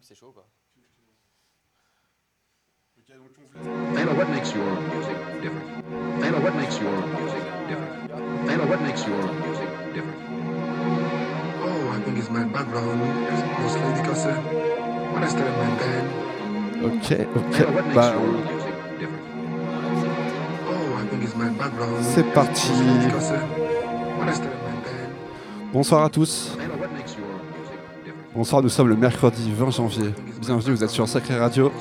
que c'est chaud quoi. What makes your music different? What makes your music different? What makes your music different? Oh, I think it's my background, mostly because uh, when I started my band, Ok, ok. Taylor, what makes Bah, your music different? oh, I think it's my background. C'est parti. mostly because uh, when I started my band, bonsoir à tous. Bonsoir, nous sommes le mercredi 20 janvier. Bienvenue, vous êtes sur Sacré Radio.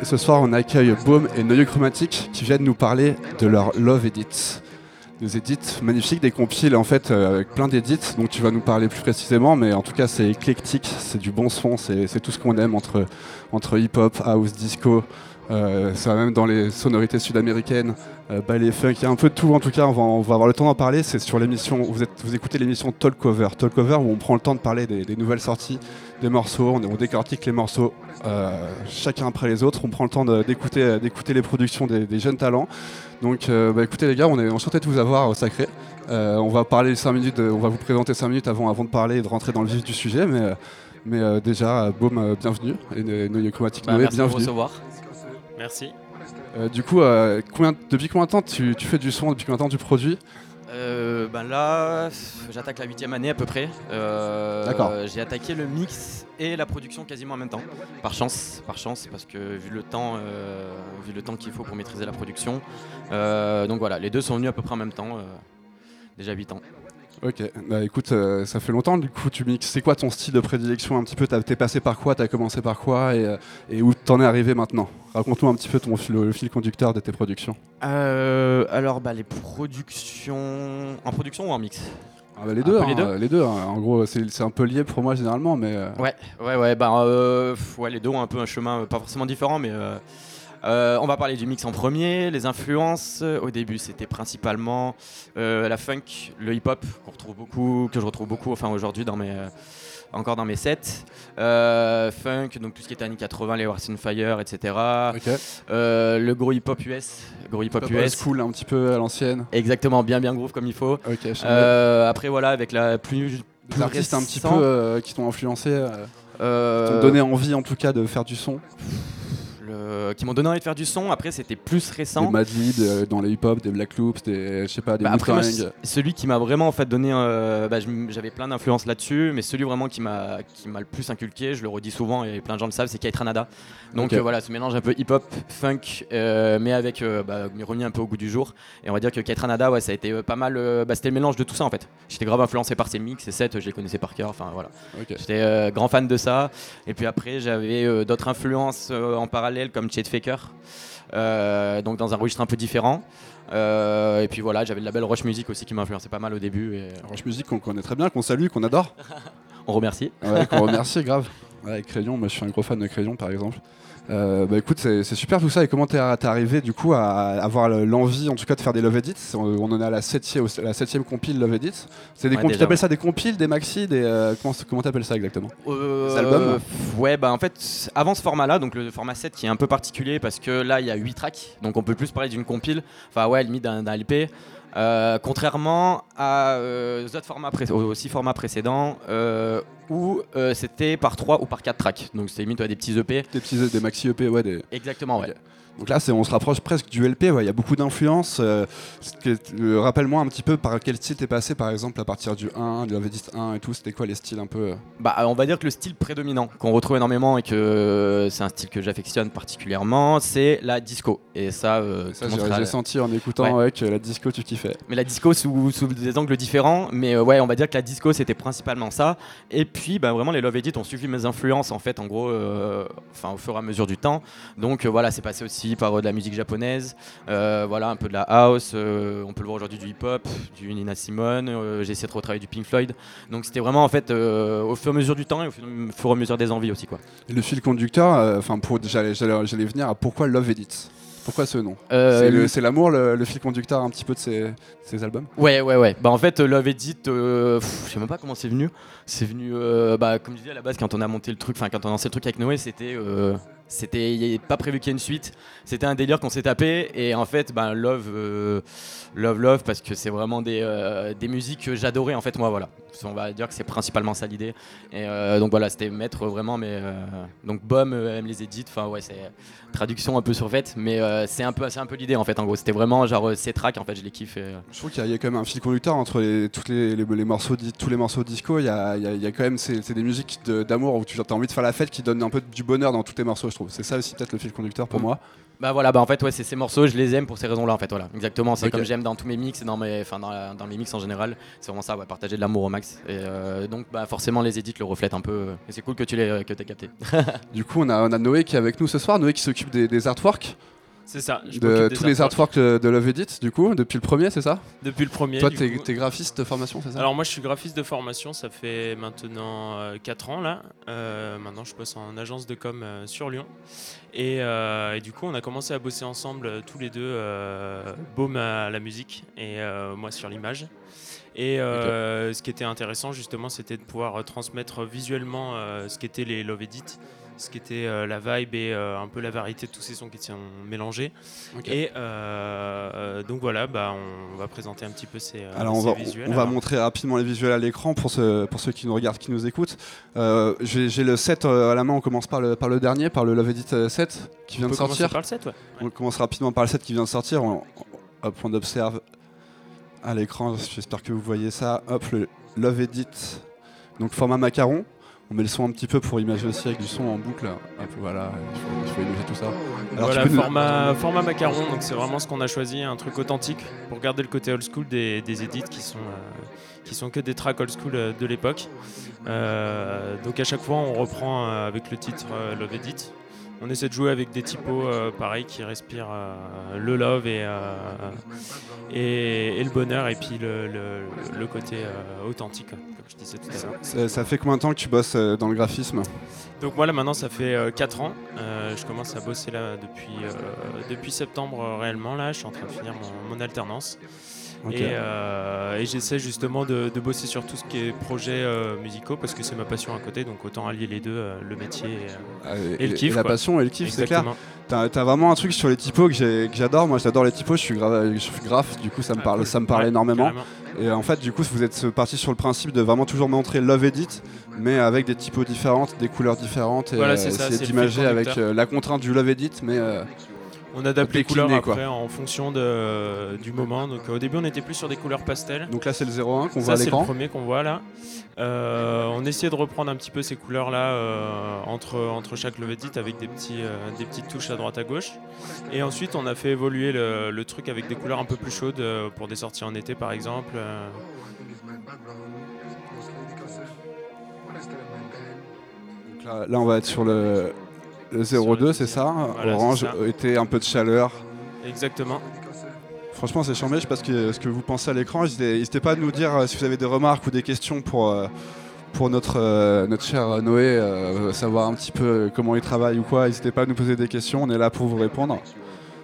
Et ce soir, on accueille Baume et Noyeux Chromatique qui viennent nous parler de leur Love Edit. Des edits magnifiques, des compiles en fait euh, avec plein d'édits. Donc tu vas nous parler plus précisément, mais en tout cas c'est éclectique, c'est du bon son, c'est tout ce qu'on aime entre hip-hop, house, disco. Euh, ça va même dans les sonorités sud-américaines, euh, ballet funk, il y a un peu de tout en tout cas, on va, on va avoir le temps d'en parler, c'est sur l'émission, vous, êtes, vous écoutez l'émission Talk Cover, Talk Cover où on prend le temps de parler des, des nouvelles sorties, des morceaux, on, on décortique les morceaux euh, chacun après les autres, on prend le temps d'écouter d'écouter les productions des, des jeunes talents. Donc euh, bah, écoutez les gars, on est enchanté de vous avoir au Sacré. Euh, on va parler 5 minutes, de- on va vous présenter 5 minutes avant, avant de parler et de rentrer dans le vif du sujet, mais, mais déjà, Baume, bienvenue, et Noyeux Chromatique Bah, Noé, merci de me bienvenue. recevoir. Merci. Euh, du coup, euh, combien, depuis combien de temps tu, tu fais du son, depuis combien de temps tu produis Euh, ben là, j'attaque la huitième année à peu près. Euh, D'accord. J'ai attaqué le mix et la production quasiment en même temps. Par chance, par chance, parce que vu le temps, euh, vu le temps qu'il faut pour maîtriser la production. Euh, donc voilà, les deux sont venus à peu près en même temps. euh, déjà 8 ans. Ok, bah écoute, euh, ça fait longtemps, du coup tu mixes, c'est quoi ton style de prédilection un petit peu? T'es passé par quoi? T'as commencé par quoi? Et, euh, et où t'en es arrivé maintenant? Raconte-nous un petit peu ton fil, le fil conducteur de tes productions. Euh, alors bah les productions en production ou en mix? Ah bah, les deux, peu hein, les deux. les deux. hein. En gros, c'est un peu lié pour moi généralement, mais Ouais, ouais, ouais, bah, euh, ouais, les deux ont un peu un chemin pas forcément différent, mais euh, on va parler du mix en premier. Les influences, au début, c'était principalement euh, la funk, le hip-hop, qu'on retrouve beaucoup, que je retrouve beaucoup, enfin aujourd'hui dans mes, euh, encore dans mes sets. Funk, donc tout ce qui était années 80, les Wars in Fire, etc. le gros hip-hop US, gros hip-hop US. cool un petit peu à l'ancienne. Exactement, bien, bien groove comme il faut. Après, voilà, avec la plus. Plus artistes un petit peu qui t'ont influencé, qui t'ont donné envie en tout cas de faire du son. Le- qui m'ont donné envie de faire du son. Après, c'était plus Des récent. Madlib euh, dans les hip-hop, des Black Loops, des, je sais pas, des Bah, après, moi, celui qui m'a vraiment en fait donné, euh, bah, j'avais plein d'influences là-dessus, mais celui vraiment qui m'a qui m'a le plus inculqué, je le redis souvent et plein de gens le savent, c'est Kate Ranada. Donc euh, voilà, ce mélange un peu hip-hop, funk, euh, mais avec euh, bah, remis un peu au goût du jour. Et on va dire que Kate Ranada, ouais, ça a été euh, pas mal. euh, bah, c'était le mélange de tout ça en fait. J'étais grave influencé par ses mix, ses sets, je les connaissais par cœur. Enfin voilà. J'étais euh, grand fan de ça. Et puis après, j'avais euh, d'autres influences euh, en parallèle, comme Chet Faker, euh, donc dans un registre un peu différent. Euh, et puis voilà, j'avais le label Roche Music aussi qui m'a influencé pas mal au début. Et euh, Roche Music qu'on connaît très bien, qu'on salue, qu'on adore. on remercie. Ouais, qu'on remercie grave. Ouais, Crayon, moi je suis un gros fan de Crayon par exemple. Euh, bah écoute, c'est super tout ça. Et comment t'es arrivé du coup à avoir le- l'envie en tout cas de faire des Love Edits? On on en est à la septième, la septième compile Love Edits. C'est des Ouais, compiles, t'appelles ça des compiles, des maxi, des euh, comment comment t'appelles ça exactement? Euh, Des albums? Ouais, bah en fait, avant ce format-là, donc le format 7 qui est un peu particulier parce que là, il y a 8 tracks, donc on peut plus parler d'une compile, enfin ouais, limite d'un LP. Euh, contrairement à, euh, aux autres formats aux six formats précédents euh, où euh, c'était par 3 ou par 4 tracks. Donc c'était limite ouais, des petits EP. Des petits des maxi EP, ouais. Des... Exactement, ouais. Donc là, on se rapproche presque du LP. ouais, Il y a beaucoup d'influences. euh, euh, Rappelle-moi un petit peu par quel style t'es passé, par exemple, à partir du 1, du Love Edit 1 et tout. C'était quoi les styles un peu euh Bah, on va dire que le style prédominant qu'on retrouve énormément et que c'est un style que j'affectionne particulièrement, c'est la disco. Et ça, euh, Ça, j'ai senti en écoutant Ouais. ouais, que la disco, tu kiffais. Mais la disco sous, sous des angles différents. Mais ouais, on va dire que la disco c'était principalement ça. Et puis bah, vraiment les Love Edit ont suivi mes influences en fait, en gros, enfin au fur et à mesure du temps. Donc voilà, c'est passé aussi par euh, de la musique japonaise, euh, voilà un peu de la house. euh, on peut le voir aujourd'hui du hip-hop, du Nina Simone. J'ai essayé de retravailler du Pink Floyd. Donc c'était vraiment en fait au fur et à mesure du temps et au fur et à mesure des envies aussi quoi. Et le fil conducteur, enfin, pour j'allais venir à pourquoi Love Edit Pourquoi ce nom? Euh, C'est le- l'amour, le, le fil conducteur un petit peu de ces, ces albums? Ouais, ouais, ouais. Bah en fait, Love Edit, euh, je sais même pas comment c'est venu. C'est venu, euh, bah comme je disais à la base, quand on a monté le truc, enfin quand on a lancé le truc avec Noé, c'était, c'était pas prévu qu'il y ait une suite. C'était un délire qu'on s'est tapé et en fait, ben, Love, euh, Love, Love, parce que c'est vraiment des, euh, des musiques que j'adorais en fait moi voilà. On va dire que c'est principalement ça l'idée. Et euh, donc voilà, c'était mettre vraiment mais donc Bom aime les edits. Enfin ouais, c'est traduction un peu surfaite, mais c'est un peu un peu l'idée en fait. En gros, c'était vraiment genre ces tracks en fait, je les kiffe. et, Je trouve qu'il y, a- quand même un fil conducteur entre les, toutes les, les- tous les morceaux disco. Il y a, y a- quand même c'est des musiques d'amour où tu as envie de faire la fête qui donnent un peu du bonheur dans tous tes morceaux, trouve. C'est ça aussi peut-être le fil conducteur pour Mm. moi. Bah voilà, bah en fait ouais, c'est ces morceaux, je les aime pour ces raisons-là en fait, voilà. Exactement, c'est comme j'aime dans tous mes mix et dans mes enfin dans, mes mix en général, c'est vraiment ça, ouais, partager de l'amour au max. Et euh, donc bah forcément les edits le reflètent un peu euh, et c'est cool que tu l'aies que t'aies capté. Du coup, on a, on a Noé qui est avec nous ce soir. Noé qui s'occupe des, des artworks, C'est ça. je de tous les artworks de, de Love Edit, du coup, depuis le premier, c'est ça Depuis le premier. Toi, t'es t'es graphiste de formation, c'est ça Alors moi je suis graphiste de formation, ça fait maintenant 4 ans là. Euh, maintenant je bosse en agence de com euh, sur Lyon. Et, euh, et du coup on a commencé à bosser ensemble euh, tous les deux, euh, Baume à la musique et euh, moi sur l'image. Et euh, ce qui était intéressant justement c'était de pouvoir euh, transmettre visuellement euh, ce qu'étaient les Love Edit, ce qu'était euh, la vibe et euh, un peu la variété de tous ces sons qui sont mélangés. Et euh, donc voilà, bah, on va présenter un petit peu ces, on va, visuels. on va montrer rapidement les visuels à l'écran pour, ceux- pour ceux qui nous regardent, qui nous écoutent. Euh, J'ai le 7 à la main, on commence par le, par le dernier, par le Love Edit euh, 7 qui vient on de sortir. par le 7, ouais. On commence rapidement par le 7 qui vient de sortir. On, hop, on observe à l'écran, j'espère que vous voyez ça. Hop, le Love Edit, donc format macaron. On met le son un petit peu pour imager aussi avec du son en boucle. Hop, voilà, il faut, il faut imager tout ça. Alors, voilà, nous- format, macaron, donc c'est vraiment ce qu'on a choisi, un truc authentique pour garder le côté old school des, des edits qui sont, euh, qui sont que des tracks old school euh, de l'époque. Euh, donc à chaque fois, on reprend avec le titre Love Edit. On essaie de jouer avec des typos euh, pareils qui respirent euh, le love et, euh, et, et le bonheur, et puis le, le- le côté euh, authentique, comme je disais tout à l'heure. Ça, ça fait combien de temps que tu bosses dans le graphisme? Donc moi là maintenant ça fait 4 ans, je commence à bosser là depuis, depuis septembre réellement là, je suis en train de finir mon, mon alternance Et, euh, et j'essaie justement de, de bosser sur tout ce qui est projets euh, musicaux parce que c'est ma passion à côté donc autant allier les deux, euh, le métier et, et le kiff, la quoi. passion et le kiff, c'est clair. T'as t'as vraiment un truc sur les typos que j'adore. Moi, j'adore les typos. Je suis, gra- je suis graphe, du coup, ça me Ah, parle, ça me parle Ouais, énormément. carrément. Et en fait, du coup, vous êtes parti sur le principe de vraiment toujours montrer Love Edit, mais avec des typos différentes, des couleurs différentes, et Voilà, essayer d'imager avec la contrainte du Love Edit, mais euh, On adapte les couleurs quoi. après en fonction de, du moment. Donc au début on était plus sur des couleurs pastel. donc là, c'est le 01 qu'on voit c'est le premier qu'on voit là. Euh, on essayait de reprendre un petit peu ces couleurs là entre, entre chaque love edit avec des, petits, euh, des petites touches à droite à gauche. Et ensuite on a fait évoluer le, le truc avec des couleurs un peu plus chaudes euh, pour des sorties en été par exemple. Euh, Donc là, là, on va être sur le, le 02, c'est ça Voilà, Orange, ça. été un peu de chaleur. exactement. Franchement, c'est charmé. Je sais pas ce que, ce que vous pensez à l'écran. N'hésitez pas à nous dire euh, si vous avez des remarques ou des questions pour, euh, pour notre, euh, notre cher Noé, savoir un petit peu comment il travaille ou quoi. N'hésitez pas à nous poser des questions. On est là pour vous répondre.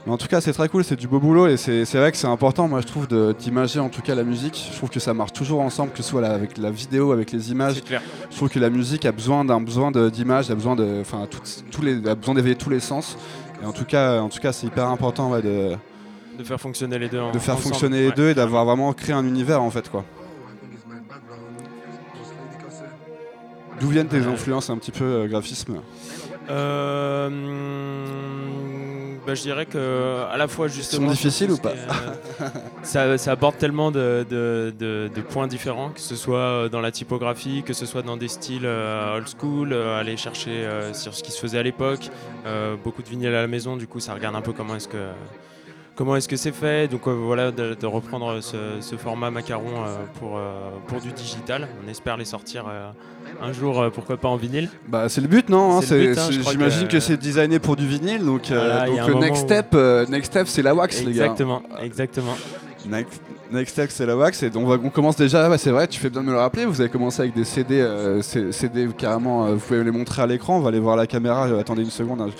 Mais en tout cas, c'est très cool. C'est du beau boulot et c'est vrai que c'est important, moi, je trouve, d'imager en tout cas la musique. Je trouve que ça marche toujours ensemble, que ce soit avec la vidéo, avec les images. Clair. Je trouve que la musique a besoin d'un besoin d'image, a besoin de, enfin, tout- tous les, a besoin d'éveiller tous les sens. Et en tout cas, en tout cas, c'est hyper important ouais, de, De faire fonctionner les deux. de faire ensemble. fonctionner les Ouais. deux et d'avoir vraiment créé un univers en fait quoi. D'où viennent tes influences un petit peu euh, graphisme? Euh, bah, je dirais que à la fois justement. difficiles sur tout ou euh, ça, ça aborde tellement de, de- de- de points différents, que ce soit euh, dans la typographie, que ce soit dans des styles euh, old school, euh, aller chercher euh, sur ce qui se faisait à l'époque. Euh, beaucoup de vinyles à la maison, du coup, ça regarde un peu comment est-ce que comment est-ce que c'est fait. Donc euh, voilà, de, de reprendre ce, ce format macaron euh, pour, euh, pour du digital. On espère les sortir un jour, pourquoi pas en vinyle. Bah c'est le but non hein, hein, J'imagine que, que- c'est designé pour du vinyle donc, Voilà, le next step, next step c'est la wax les gars. Exactement, exactement. Next, next step c'est la wax et on, va, on commence déjà, c'est vrai, tu fais bien de me le rappeler, vous avez commencé avec des CD, euh, CD carrément, euh, vous pouvez les montrer à l'écran, on va aller voir la caméra, euh, attendez une seconde. hein,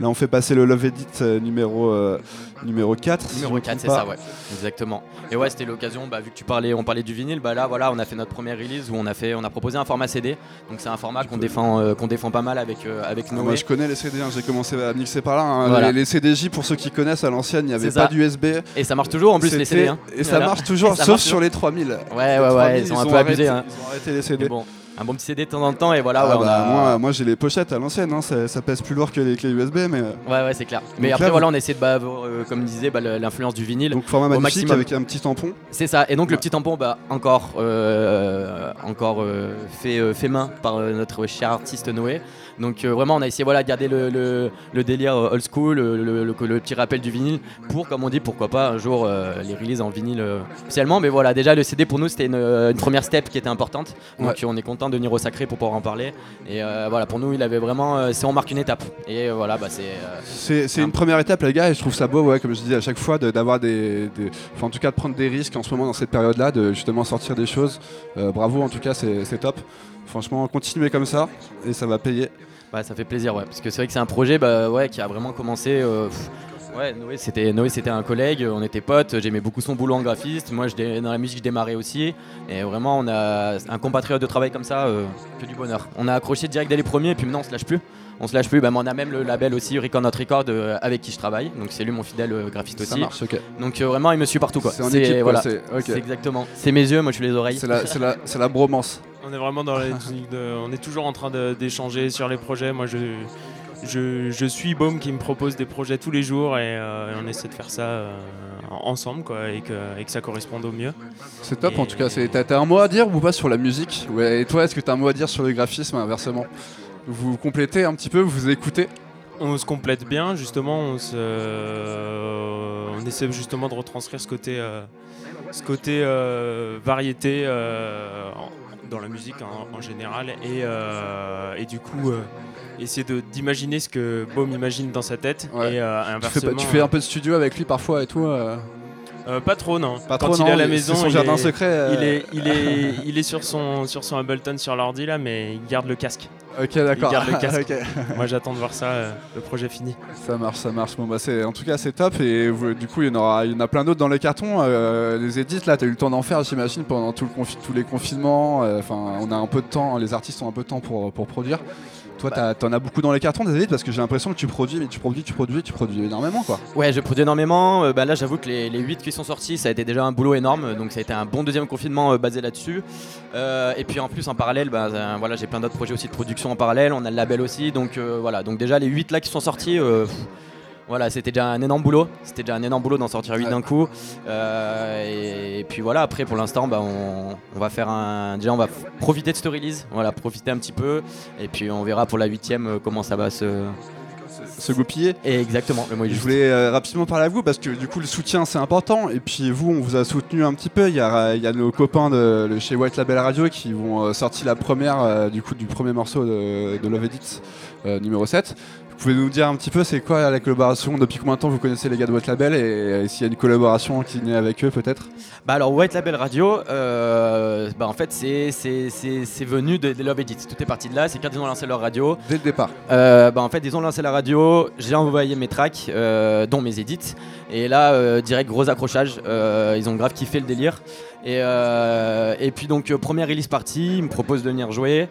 Là, on fait passer le Love Edit euh, numéro, euh, numéro 4. si je Numéro me 4, trompe c'est ça, ouais. Exactement. Et ouais, c'était l'occasion, bah, vu que tu parlais, on parlait du vinyle, bah là, voilà, on a fait notre première release où on a, fait, on a proposé un format CD. Donc c'est un format qu'on défend, euh, qu'on défend pas mal avec, euh, avec Ah, Noé. moi je connais les CD, hein, j'ai commencé à mixer par là. hein. Voilà. Les, les CDJ, pour ceux qui connaissent à l'ancienne, il n'y avait pas d'USB. Et ça marche toujours en plus les CD. hein. Et ça Voilà. marche toujours, Et ça sauf sur les 3000. Ouais, Les ouais, ouais, 3000, ils ont un peu abusé. hein. Ils ont arrêté les CD. Bon, un bon petit CD de temps en temps et voilà, Ah ouais, on bah, a- moi, moi j'ai les pochettes à l'ancienne, hein, ça, ça pèse plus lourd que les clés USB, mais euh, Ouais, ouais, c'est clair. Mais après, là, voilà, on essaie de, bah, euh, comme disait, bah, l'influence du vinyle. donc format Au maximum. avec un petit tampon. C'est ça. Et donc Ouais. le petit tampon, bah, encore, euh, encore euh, fait, fait main par notre cher artiste Noé. Donc euh, vraiment, on a essayé voilà, de garder le, le- le délire euh, old school, le, petit rappel du vinyle, pour, comme on dit, pourquoi pas un jour euh, les releases en vinyle officiellement. Mais voilà, déjà le CD pour nous, c'était une, une première step qui était importante. Donc on est content de venir au Sacré pour pouvoir en parler. Et euh, voilà, pour nous, il avait vraiment, c'est on marque une étape. Et voilà, bah, c'est C'est une première étape, les gars, et je trouve ça beau, ouais, comme je dis à chaque fois, de- d'avoir des, des- Enfin, en tout cas, de prendre des risques en ce moment dans cette période-là, de justement sortir des choses. Bravo, en tout cas, c'est c'est top. Franchement, continuez comme ça, et ça va payer. Ouais, ça fait plaisir, ouais, parce que c'est vrai que c'est un projet bah, qui a vraiment commencé. euh, ouais, Noé, c'était Noé, c'était un collègue, on était potes. J'aimais beaucoup son boulot en graphiste. Moi, je dans la musique, je démarrais aussi. Et vraiment, on a un compatriote de travail comme ça, euh, que du bonheur. On a accroché direct dès les premiers, et puis maintenant, on se lâche plus. On se lâche plus. Bah, mais on a même le label aussi, Record Not Record, euh, avec qui je travaille. Donc, c'est lui mon fidèle euh, graphiste Ça aussi. marche, ok. Donc, euh, vraiment, il me suit partout, quoi. C'est en équipe, voilà. c'est exactement. C'est mes yeux, moi, je suis les oreilles. C'est la, bromance. On est vraiment dans la dynamique de- On est toujours en train d'échanger sur les projets. Moi, je, je, je suis Baume qui me propose des projets tous les jours et, euh, et on essaie de faire ça euh, ensemble quoi, et, que, et que ça corresponde au mieux. C'est top, en tout cas. t'as un mot à dire ou pas sur la musique? Ouais, Et toi, est-ce que t'as un mot à dire sur le graphisme, inversement? Vous complétez un petit peu, vous écoutez On se complète bien, justement. On, se, on essaie justement de retranscrire ce côté, euh, ce côté euh, variété euh, en- dans la musique en, en général et, euh, et du coup euh, essayer d'imaginer ce que Baume imagine dans sa tête Ouais. et euh, tu fais, inversement. tu fais un peu de studio avec lui parfois et tout euh, pas trop non. Pas Quand trop, il non est à la maison, son il jardin est- secret. euh, Il est, il, est, il est sur son, sur son Ableton sur l'ordi là, mais il garde le casque. Ok, d'accord. Il garde le casque. Moi j'attends de voir ça, euh, le projet fini. Ça marche, ça marche. Bon, bah, c'est, en tout cas, c'est top. Et vous- du coup, il y, en aura, il y en a plein d'autres dans les cartons. Euh, les édits, là, tu as eu le temps d'en faire, j'imagine, pendant tout le confi- tous les confinements. Euh, Enfin, on a un peu de temps, les artistes ont un peu de temps pour, pour produire. Toi, t'en as beaucoup dans les cartons des édits parce que j'ai l'impression que tu produis, mais tu produis, tu produis, tu produis énormément, quoi. Ouais, je produis énormément. Euh, bah là, j'avoue que les, les 8 qui sont sortis, ça a été déjà un boulot énorme. Donc, ça a été un bon deuxième confinement euh, basé là-dessus. Euh, et puis, en plus, en parallèle, bah, voilà, j'ai plein d'autres projets aussi de production en parallèle. On a le label aussi. Donc, voilà. Donc, déjà, les 8 là qui sont sortis. Voilà, c'était déjà un énorme boulot. C'était déjà un énorme boulot d'en sortir 8 Ouais. d'un coup. Euh, et, et puis voilà, après pour l'instant, bah, on, on va faire un. Déjà, on va profiter de cette release. Voilà, profiter un petit peu. Et puis on verra pour la huitième euh, comment ça va se. Se goupiller. Et exactement, le mot Je voulais euh, rapidement parler à vous parce que du coup le soutien c'est important et puis vous on vous a soutenu un petit peu. Il y a, il y a nos copains de, de chez White Label Radio qui vont euh, sortir la première euh, du coup du premier morceau de, de Love Edit numéro 7. Vous pouvez nous dire un petit peu c'est quoi la collaboration Depuis combien de temps vous connaissez les gars de White Label et, et s'il y a une collaboration qui naît avec eux peut-être Bah alors White Label Radio, euh, bah en fait c'est c'est- c'est- c'est venu de, de Love Edit. Tout est parti de là. C'est quand ils ont lancé leur radio. Dès le départ. Euh, bah en fait ils ont lancé la radio. J'ai envoyé mes tracks, euh, dont mes edits. Et là euh, direct gros accrochage. Euh, ils ont grave kiffé le délire. Et, euh, et puis donc première release party, ils me proposent de venir jouer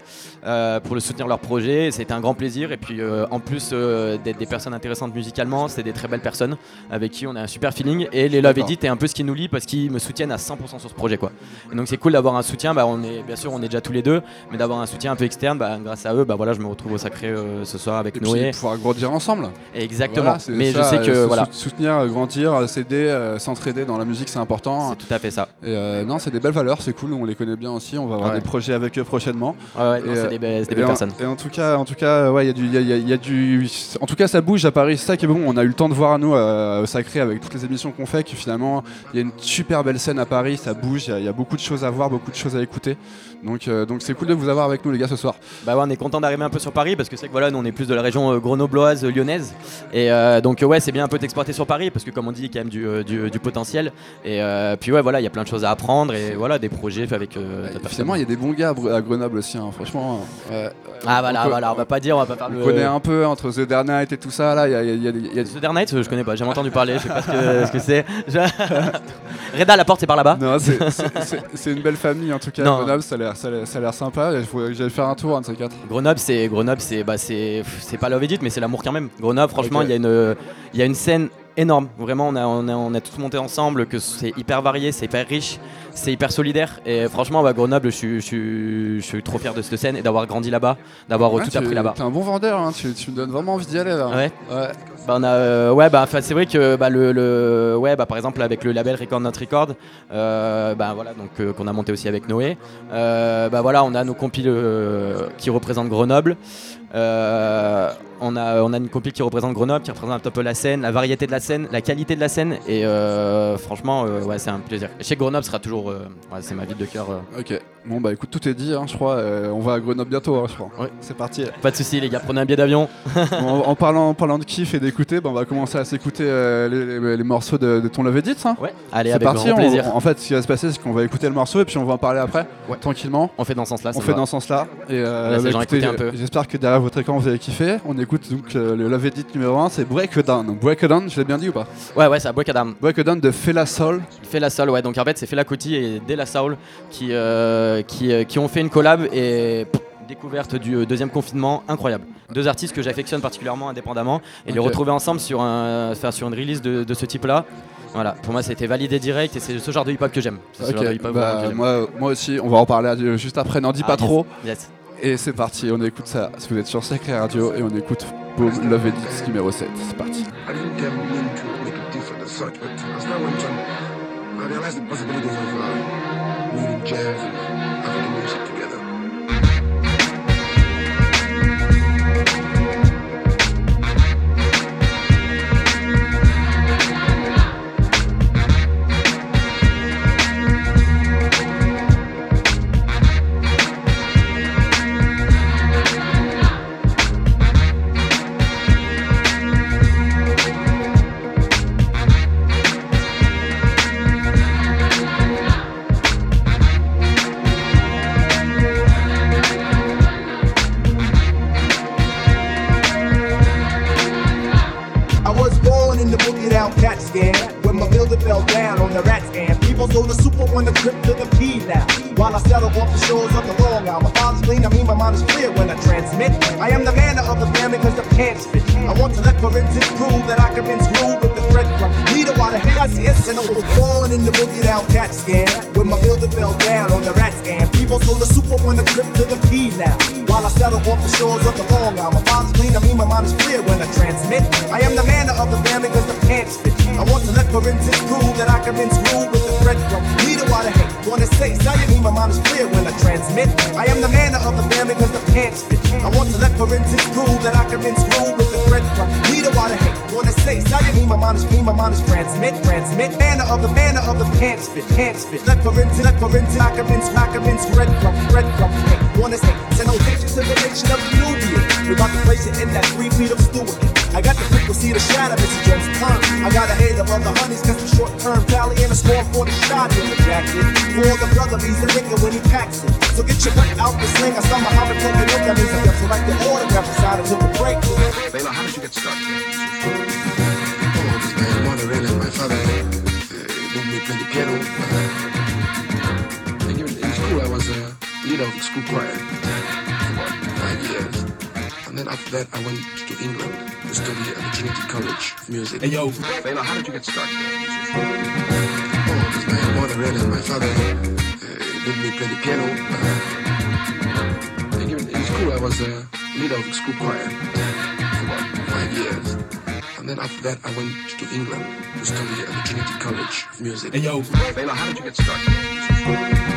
pour le soutenir leur projet. C'était un grand plaisir. Et puis en plus d'être des personnes intéressantes musicalement, c'est des très belles personnes avec qui on a un super feeling. Et les Love. Edit est un peu ce qui nous lie parce qu'ils me soutiennent à 100% sur ce projet quoi. Et donc c'est cool d'avoir un soutien. Bah, on est bien sûr on est déjà tous les deux, mais d'avoir un soutien un peu externe, bah, grâce à eux, bah voilà je me retrouve au sacré euh, ce soir avec Et puis Noé. pouvoir grandir ensemble. Exactement. Voilà, mais ça, je sais que voilà. sou- soutenir, grandir, euh, s'aider, euh, s'entraider dans la musique c'est important. C'est tout à fait ça. Et euh, non, c'est des belles valeurs, c'est cool, on les connaît bien aussi, on va avoir Ouais. des projets avec eux prochainement. Ouais, ouais, Et, c'est des, belles- des en, personnes. et en tout cas, en tout cas, ouais, il y a du, il y a- il y a- il y a du, en tout cas, ça bouge à Paris. C'est ça qui est bon. On a eu le temps de voir à nous au Sacré avec toutes les émissions qu'on fait, que finalement, il y a une super belle scène à Paris. Ça bouge. Il y a- il y, a beaucoup de choses à voir, beaucoup de choses à écouter. Donc, euh, donc c'est cool de vous avoir avec nous, les gars, ce soir. Bah ouais, on est content d'arriver un peu sur Paris parce que c'est que voilà, nous on est plus de la région euh, grenobloise, euh, lyonnaise. Et donc ouais, c'est bien un peu d'exporter sur Paris parce que comme on dit, il y a quand même du, du- du potentiel. Et puis ouais, voilà, il y a plein de choses à apprendre. et voilà des projets avec ta personne. Finalement, il y a des bons gars à Grenoble aussi, hein, franchement. ouais. Ah voilà, peut- voilà, on va pas dire, on va pas faire On connaît un peu entre The Dark Knight et tout ça, là, il y a, y a- y a The Dark Knight, je connais pas, j'ai entendu parler, je sais pas ce que ce que c'est. Reda, la porte c'est par là-bas. Non, c'est- une belle famille en tout cas. Grenoble, ça a l'air- ça a l'air sympa. J'aille faire un tour, un de ces quatre. Grenoble, c'est Grenoble, c'est bah c'est pas Love Edit, mais c'est l'amour quand même. Grenoble, franchement, Ok. il y a une il y a une scène énorme. Vraiment, on a on a on a tous monté ensemble, que c'est hyper varié, c'est hyper riche, c'est hyper solidaire. Et franchement, bah, Grenoble, je suis je suis je suis trop fier de cette scène et d'avoir grandi là-bas, d'avoir Ouais, tout appris là-bas. T'es un bon vendeur, hein, tu, tu me donnes vraiment envie d'y aller là. Ouais. Ouais. Bah on a euh, ouais bah c'est vrai que bah le, le- ouais bah par exemple avec le label Record Not Record euh, bah voilà donc euh, qu'on a monté aussi avec Noé bah voilà on a nos compiles qui représentent Grenoble Euh, on a une compile qui représente Grenoble qui représente un peu la scène la variété de la scène la qualité de la scène et euh, franchement euh, ouais c'est un plaisir chez Grenoble sera toujours c'est ma ville de cœur. Bon bah écoute, tout est dit, hein, je crois. Euh, on va à Grenoble bientôt, hein, je crois. Ouais. C'est parti. pas de soucis les gars prenez un billet d'avion Bon, en, en parlant, en parlant de kiff et d'écouter, bah, on va commencer à s'écouter euh, les, les- les morceaux de, de ton Love Edit. Hein. ouais allez C'est parti. grand on- plaisir en fait, ce qui va se passer, c'est qu'on va écouter le morceau et puis on va en parler après, Ouais. tranquillement. on fait dans ce sens là On fait dans ce sens-là. Et euh, bah, écoutez, un peu. J'espère que derrière votre écran vous avez kiffé. On écoute donc euh, le Love Edit numéro 1, c'est Break Down. Break Down, je l'ai bien dit ou pas? Ouais ouais c'est à Bois-Cadam Break Down de Fela Soul. Fait la Soul, ouais. Donc en fait, c'est Fait la Coty et De La Soul qui, qui, euh, qui ont fait une collab et pff, découverte du euh, deuxième confinement incroyable. Deux artistes que j'affectionne particulièrement indépendamment et les retrouver ensemble sur, un, enfin, sur une release de, de ce type-là. Voilà, pour moi, ça a été validé direct et c'est ce genre de hip-hop que j'aime. Bah, moi, moi aussi, on va en parler juste après, n'en dis Ah, pas yes, trop. Yes. Et c'est parti, on écoute ça. Que vous êtes sur Sacré Radio et on écoute Boom Love Edit numéro 7. C'est parti. After that, I went to England to study at the Trinity College of Music. Hey, yo. Layla, how did you get started?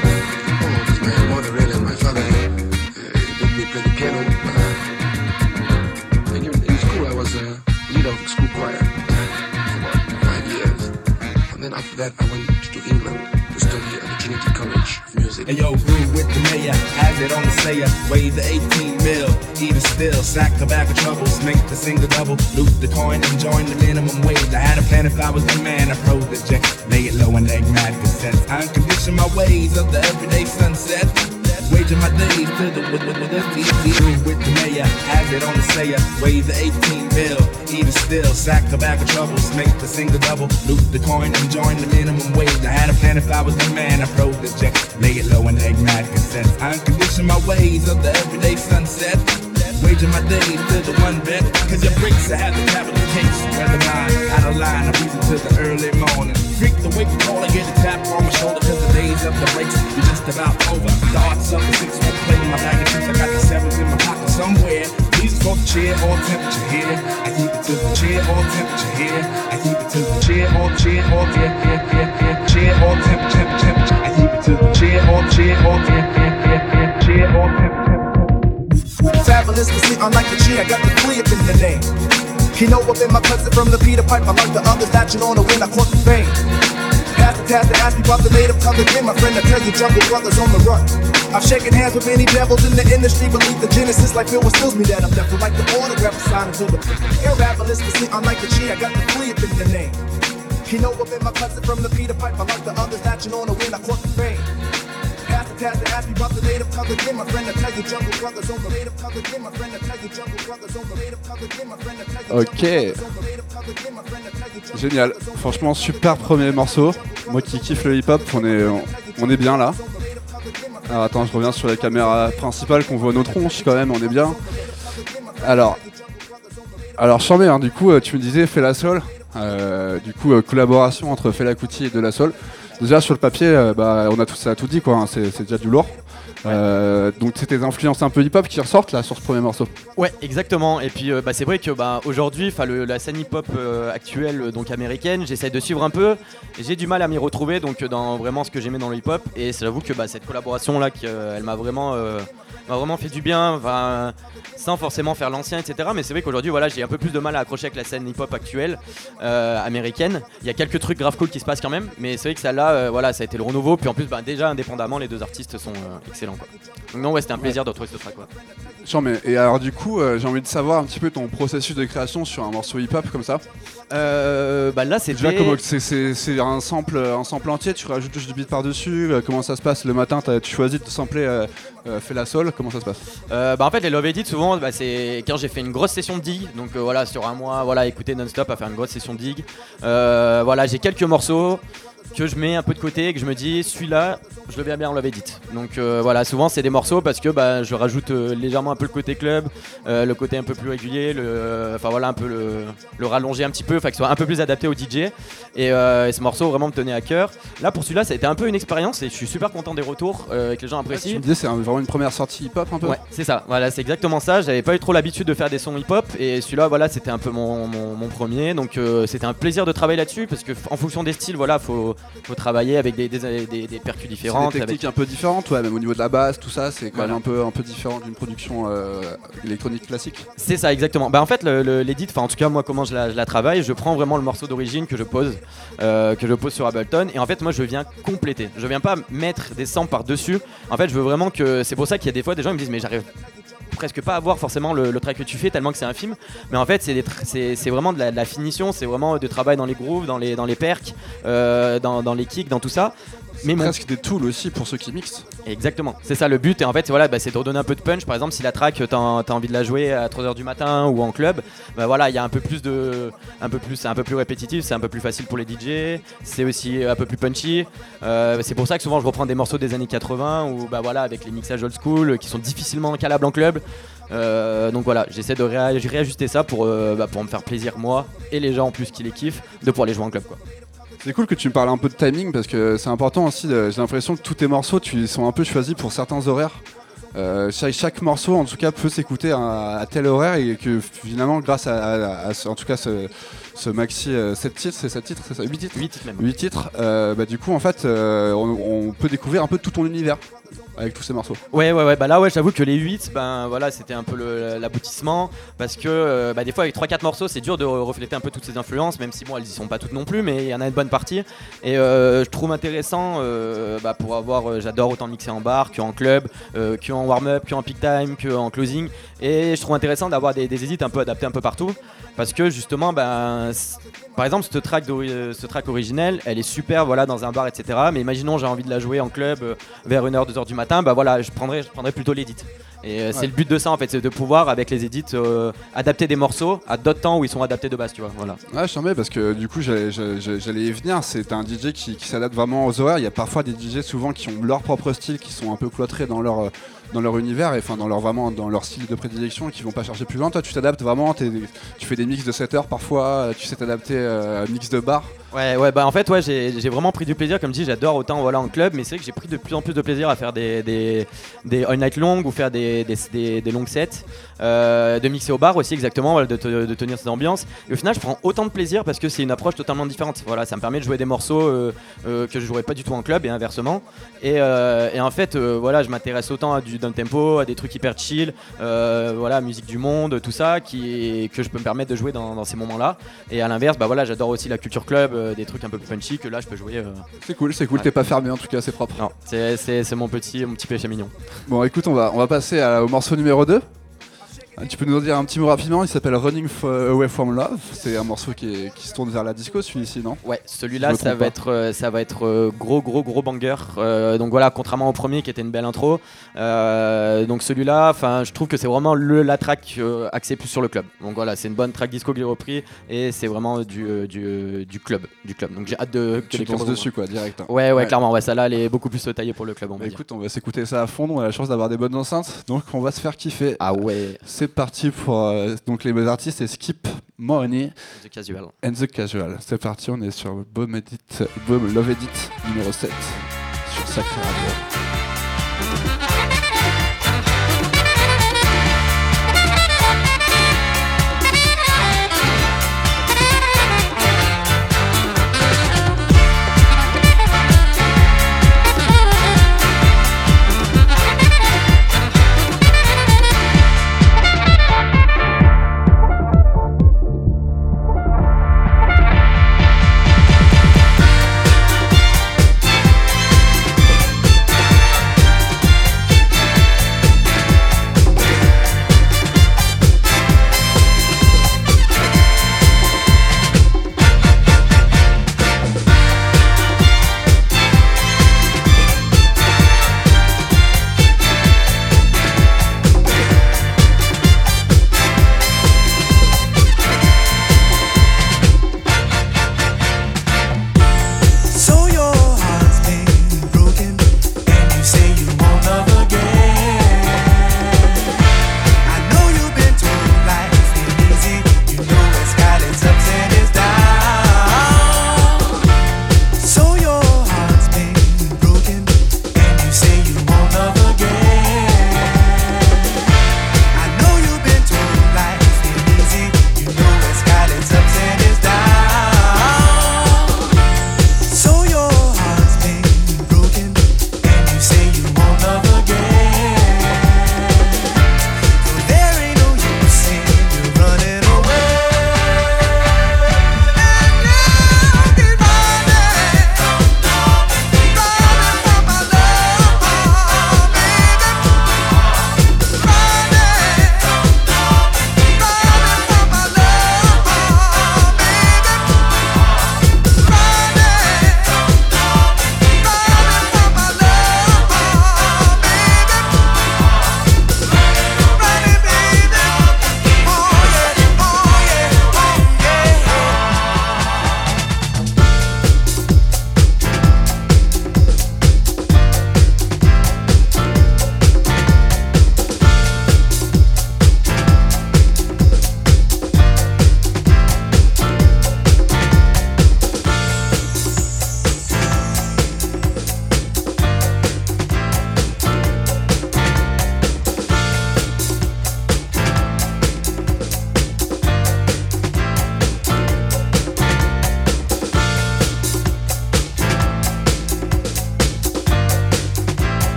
Sack the bag of troubles, make the single double, loot the coin and join the minimum wage. I had a plan if I was the man, I pro the jet, lay it low and egg mad consent. I uncondition my ways of the everyday sunset. Waging my days to the with with with FTC with the mayor, has it on the sayer, weigh the 18 mil, even still, sack the bag of troubles, make the single double, loot the coin and join the minimum wage. I had a plan if I was the man, I pro the jet, lay it low and egg mad consent. I uncondition my ways of the everyday sunset. Waging my days to the one bet, cause your breaks I have the capital case. Whether nine, out of line, I reason to the early morning. Freak the wake call, I get a tap on my shoulder, cause the days of the breaks are just about over. Odds of the six will play my bag of chips, I got the sevens in my pocket somewhere. Please for the chair or temperature here. I keep it to the chair or temperature here. I keep it to the chair or chair or chair, chair, chair, chair, chair or temperature, temperature. I keep it to the chair or chair or chair, chair, chair, chair, chair or to see, unlike the G, I got the flip in the name. You know I've been my cousin from the Peter Pipe, I like the others that you know to win, I caught the fame. Pass the task to ask me about the native tongue again, my friend, I tell you, jungle brothers on the run. I've shaken hands with many devils in the industry, believe the genesis like Phil stills me that I'm deaf, like the autograph sign until the air to see, unlike the G, I got the flip in the name. You know I've been my cousin from the Peter Pipe, I like the others that you know to win, I caught the fame. Pass the task to ask me about the native tongue again, my friend, I tell you, jungle brothers on the native tongue again, my friend, I tell you, jungle brothers on the native tongue again, my friend, I tell you, Ok. Génial. Franchement, super premier morceau. Moi qui kiffe le hip-hop, on est, on, est bien là. Alors attends, je reviens sur la caméra principale qu'on voit nos tronches quand même, on est bien. Alors, alors chambé, hein, du coup, euh, tu me disais Fela Sol. Euh, du coup, euh, collaboration entre Fela Kuti et De La Soul. Déjà sur le papier, euh, bah, on a tout ça tout dit quoi. hein, c'est déjà du lourd. Euh, donc c'est tes influences un peu hip-hop qui ressortent là sur ce premier morceau. Ouais, exactement. Et puis euh, bah, c'est vrai que bah, aujourd'hui, la scène hip-hop euh, actuelle, donc américaine, j'essaie de suivre un peu. J'ai du mal à m'y retrouver donc dans vraiment ce que j'aimais dans le hip-hop. Et j'avoue que bah, cette collaboration là, elle m'a vraiment, vraiment fait du bien. sans forcément faire l'ancien, etc. Mais c'est vrai qu'aujourd'hui, voilà, j'ai un peu plus de mal à accrocher avec la scène hip-hop actuelle américaine. Il y a quelques trucs grave cool qui se passent quand même, mais c'est vrai que celle-là, voilà, ça a été le renouveau. Puis en plus, bah, déjà indépendamment, les deux artistes sont euh, Quoi. Non, ouais, c'était un plaisir de retrouver ce track. Quoi. Chambé. Et alors du coup, euh, j'ai envie de savoir un petit peu ton processus de création sur un morceau hip-hop comme ça. Euh, bah là, Déjà, comment c'est c'est- c'est un sample, un sample entier, tu rajoutes juste du beat par-dessus. euh, comment ça se passe le matin Tu choisis de sampler euh, Fela Sol. Comment ça se passe? Bah en fait les Love Edit souvent bah, c'est quand j'ai fait une grosse session de dig donc voilà sur un mois voilà écouter non-stop à faire une grosse session de dig voilà j'ai quelques morceaux que je mets un peu de côté et que je me dis celui-là je le verrai bien en Love Edit donc euh, voilà souvent c'est des morceaux parce que bah, je rajoute euh, légèrement un peu le côté club euh, le côté un peu plus régulier le enfin voilà un peu le, le rallonger un petit peu enfin que ce soit un peu plus adapté au DJ et, et ce morceau vraiment me tenait à cœur là pour celui-là ça a été un peu une expérience et je suis super content des retours que les gens apprécient disais c'est vraiment une première sortie hip-hop un peu. Ouais, c'est ça. Voilà, c'est exactement ça. J'avais pas eu trop l'habitude de faire des sons hip-hop et celui-là, voilà, c'était un peu mon, mon- mon premier. Donc c'était un plaisir de travailler là-dessus parce que en fonction des styles, voilà, faut, faut travailler avec des, des, des, des percus des différentes. avec- techniques un peu différentes, ouais, même au niveau de la basse, tout ça, c'est quand Voilà. même un peu, un peu différent d'une production euh, électronique classique. C'est ça, exactement. Bah en fait, l'édit, enfin en tout cas moi, comment je la, je la travaille, je prends vraiment le morceau d'origine que je pose, euh, que je pose sur Ableton, et en fait moi je viens compléter. Je viens pas mettre des samples par dessus. En fait, je veux vraiment que. C'est pour ça qu'il y a des fois des gens qui me disent mais j'arrive presque pas à voir forcément le, le track que tu fais tellement que c'est un film. Mais en fait c'est vraiment de la, finition c'est vraiment de travail dans les grooves dans les dans les percs euh, dans, dans les kicks dans tout ça mais mon Presque des tools aussi pour ceux qui mixent. Exactement, c'est ça le but. Et en fait, voilà, bah, c'est de redonner un peu de punch. Par exemple, si la track, t'as as envie de la jouer à 3h du matin ou en club, bah voilà, il y a un peu plus de. Un peu plus, c'est un peu plus répétitif, c'est un peu plus facile pour les DJ, c'est aussi un peu plus punchy. Euh, c'est pour ça que souvent je reprends des morceaux des années 80 ou bah voilà, avec les mixages old school qui sont difficilement calables en club. Euh, donc voilà, j'essaie de réa- réajuster ça pour, euh, bah, pour me faire plaisir moi et les gens en plus qui les kiffent de pouvoir les jouer en club quoi. C'est cool que tu me parles un peu de timing parce que c'est important aussi. de- J'ai l'impression que tous tes morceaux, tu ils sont un peu choisis pour certains horaires. Euh, chaque, chaque morceau, en tout cas, peut s'écouter à, à tel horaire et que finalement, grâce à, à- à ce- en tout cas, ce, ce maxi 7 titres, c'est 7 titres, c'est ça? 8 titres? 8 même. 8 titres, euh, bah, du coup, en fait, euh, on, on peut découvrir un peu tout ton univers. Avec tous ces morceaux. Ouais, ouais, ouais. Bah là, ouais, j'avoue que les 8, ben voilà, c'était un peu l'aboutissement. Parce que euh, bah, des fois, avec 3-4 morceaux, c'est dur de refléter un peu toutes ces influences, même si bon, elles y sont pas toutes non plus, mais il y en a une bonne partie. Et euh, je trouve intéressant euh, bah, pour avoir. J'adore autant mixer en bar qu'en club, qu'en warm-up, qu'en peak time, qu'en closing. Et je trouve intéressant d'avoir des, des edits un peu adaptés un peu partout. Parce que justement, ben, c- par exemple, cette track, euh, ce track originel, elle est super voilà, dans un bar, etc. Mais imaginons, j'ai envie de la jouer en club euh, vers 1h, 2h du matin, bah voilà, je prendrais, je prendrais plutôt l'édit. Et euh, c'est le but de ça en fait, c'est de pouvoir avec les edits euh, adapter des morceaux à d'autres temps où ils sont adaptés de base, tu vois. Voilà. Ouais, je t'en mets parce que du coup, j'allais y venir. C'est un DJ qui, qui s'adapte vraiment aux horaires. Il y a parfois des DJ souvent qui ont leur propre style, qui sont un peu cloîtrés dans leur, dans leur univers et enfin dans leur, vraiment, dans leur style de prédilection qui vont pas chercher plus loin. Toi, tu t'adaptes vraiment. Tu fais des mix de 7 heures parfois. euh, Tu sais t'adapter euh, à un mix de bar. Ouais, ouais, bah en fait, ouais, j'ai vraiment pris du plaisir, comme dit, j'adore autant voilà, en club, mais c'est vrai que j'ai pris de plus en plus de plaisir à faire des, des, des all night long ou faire des, des, des, longues sets, euh, de mixer au bar aussi, exactement, de, de tenir cette ambiance. Et au final, je prends autant de plaisir parce que c'est une approche totalement différente. Voilà, ça me permet de jouer des morceaux euh, euh, que je jouerais pas du tout en club et inversement. Et, et en fait, voilà, je m'intéresse autant à du down tempo, à des trucs hyper chill, voilà, musique du monde, tout ça, qui, que je peux me permettre de jouer dans, dans ces moments-là. Et à l'inverse, bah voilà, j'adore aussi la culture club, euh, des trucs un peu plus punchy que là je peux jouer. euh, C'est cool, c'est cool. Ouais. T'es pas fermé en tout cas, c'est propre. Non, c'est, c'est, c'est mon petit, mon petit péché mignon. Bon, écoute, on va, on va passer à- au morceau numéro 2. Tu peux nous en dire un petit mot rapidement Il s'appelle Running Away from Love. C'est un morceau qui, est- qui se tourne vers la disco, celui-ci, non? Ouais, celui-là, ça va, être, euh, ça va être euh, gros, gros, gros banger. Euh, donc voilà, contrairement au premier qui était une belle intro. euh, donc celui-là, je trouve que c'est vraiment le, la track euh, axée plus sur le club. Donc voilà, c'est une bonne track disco que j'ai repris et c'est vraiment du, du, du club, du club. Donc j'ai hâte de que Tu clubs dessus, quoi, direct. hein. Ouais, ouais, Ouais. clairement, ouais, ça là, elle est beaucoup plus taillée pour le club, on Bah dire. écoute, on va s'écouter ça à fond. On a la chance d'avoir des bonnes enceintes, donc on va se faire kiffer. Ah ouais, C'est parti pour euh, donc les artistes c'est Skip Money The Casual. and the Casual. C'est parti, on est sur Boom Edit, Boom Love Edit numéro 7 sur Sacré Radio.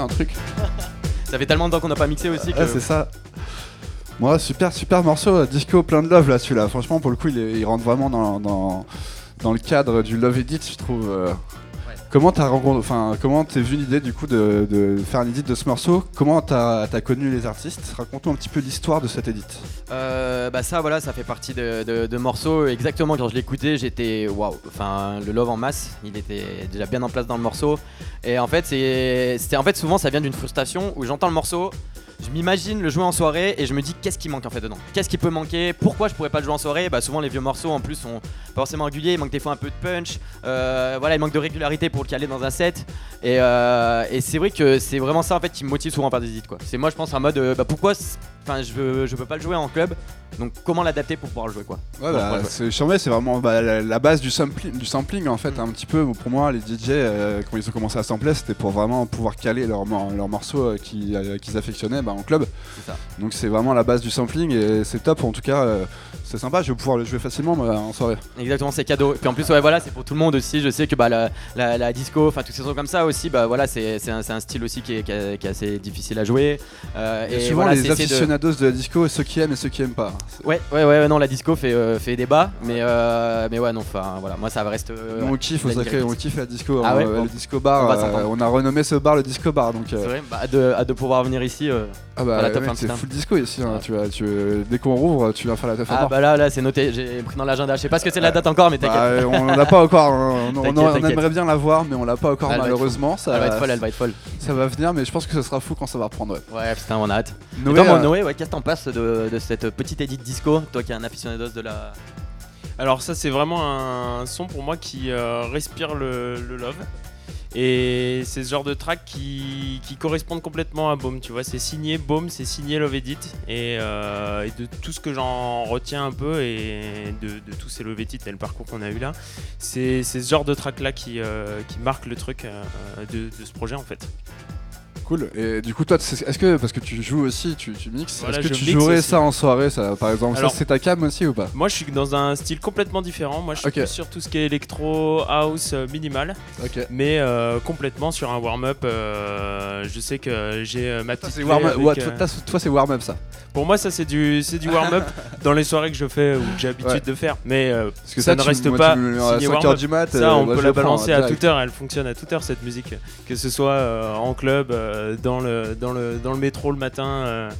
Un truc. Ça fait tellement de temps qu'on n'a pas mixé aussi que. Ouais, c'est ça. Moi, super, super morceau, euh, disco plein de love là, celui-là. Franchement, pour le coup, il, est- il rentre vraiment dans, dans, dans le cadre du love edit, je trouve. Comment t'as t'es venu l'idée du coup de, faire un edit de ce morceau? Comment t'as as connu les artistes? Raconte-nous un petit peu l'histoire de cet edit. Euh, bah ça voilà ça fait partie de, morceaux exactement quand je l'écoutais j'étais waouh le love en masse. Il était déjà bien en place dans le morceau. Et en fait c'était en fait souvent ça vient d'une frustration où j'entends le morceau je m'imagine le jouer en soirée et je me dis qu'est-ce qui manque en fait dedans? Qu'est-ce qui peut manquer? Pourquoi je pourrais pas le jouer en soirée? Bah souvent les vieux morceaux en plus pas forcément réguliers, il manque des fois un peu de punch, euh, voilà il manque de régularité pour le caler dans un set et, euh, et c'est vrai que c'est vraiment ça en fait qui me motive souvent à faire des edits quoi. C'est moi je pense en mode euh, bah pourquoi enfin je veux je peux pas le jouer en club donc comment l'adapter pour pouvoir le jouer quoi. Ouais, bah, c'est c'est vraiment bah, la, la base du sampling, du sampling en fait, un petit peu. Pour moi, les DJ, quand ils ont commencé à sampler, c'était pour vraiment pouvoir caler leurs leurs morceaux qui- qu'ils affectionnaient bah, en club. Ça. Donc c'est vraiment la base du sampling et c'est top. En tout cas, c'est sympa. Je vais pouvoir le jouer facilement moi, en soirée. Exactement, c'est cadeau. Et puis en plus, ouais, voilà, c'est pour tout le monde aussi. Je sais que bah, la, la- la disco, enfin, tous ces sons comme ça aussi, bah voilà, c'est c'est un, un style aussi qui est, qui est- assez difficile à jouer. Euh, Et, et souvent, voilà, les de- aficionados de... la disco, ceux qui aiment et ceux qui aiment pas. Ouais, ouais, ouais, non, la disco fait, euh, fait débat, mais, euh, mais ouais, non, enfin, voilà, moi ça reste. on kiffe, au sacré, on kiffe la disco. Ah ouais, euh, bon. le disco bar. On s'entendre. on a renommé ce bar le disco bar. Donc, C'est vrai, bah, de, hâte de pouvoir venir ici. Ah bah, c'est full disco ici. hein, Ouais. tu vas, tu, dès qu'on rouvre, tu vas faire la teuf à Ah bah là, là, c'est noté, j'ai pris dans l'agenda. Je sais pas ce que c'est la date encore, mais Bah, t'inquiète. on l'a pas encore. hein. On, aimerait bien la voir, mais on l'a pas encore Elle va être malheureusement. Ça, elle va être folle, elle va être folle. ça va venir, mais je pense que ce sera fou quand ça va reprendre. Ouais. Ouais, putain, on a hâte. Et Noé, toi, euh, Noé, ouais, qu'est-ce que t'en passes de, de cette petite edit disco Toi qui es un aficionados de la. Alors ça c'est vraiment un son pour moi qui euh, respire le, le love. Et c'est ce genre de track qui, qui correspondent complètement à Baume, tu vois, c'est signé Baume, c'est signé Love Edit, et, euh, de tout ce que j'en retiens un peu, et de, tous ces Love Edit et le parcours qu'on a eu là, c'est c'est ce genre de track là qui, euh, qui marque le truc euh, de, de ce projet en fait. Cool. Et du coup, toi, est-ce que parce que tu joues aussi, tu, tu mixes, Voilà, est-ce que tu jouerais aussi. ça en soirée, ça, par exemple? Alors- Ça, c'est ta cam aussi ou pas? Moi je suis dans un style complètement différent, moi je suis plus sur tout ce qui est électro, house, euh, minimal. Mais euh, complètement sur un warm-up. euh, je sais que j'ai ma petite. warm avec, ouais, toi, c'est warm up ça. pour moi, ça c'est du, du warm-up dans les soirées que je fais ou que j'ai habitude Ouais. de faire. Mais euh, Parce que ça, ça, ne tu- reste moi, pas à signé 5 warm-up. heures du mat. Ça, on peut la balancer à toute heure. Elle fonctionne à toute heure cette musique, que ce soit en club, dans le dans le dans le métro le matin. euh,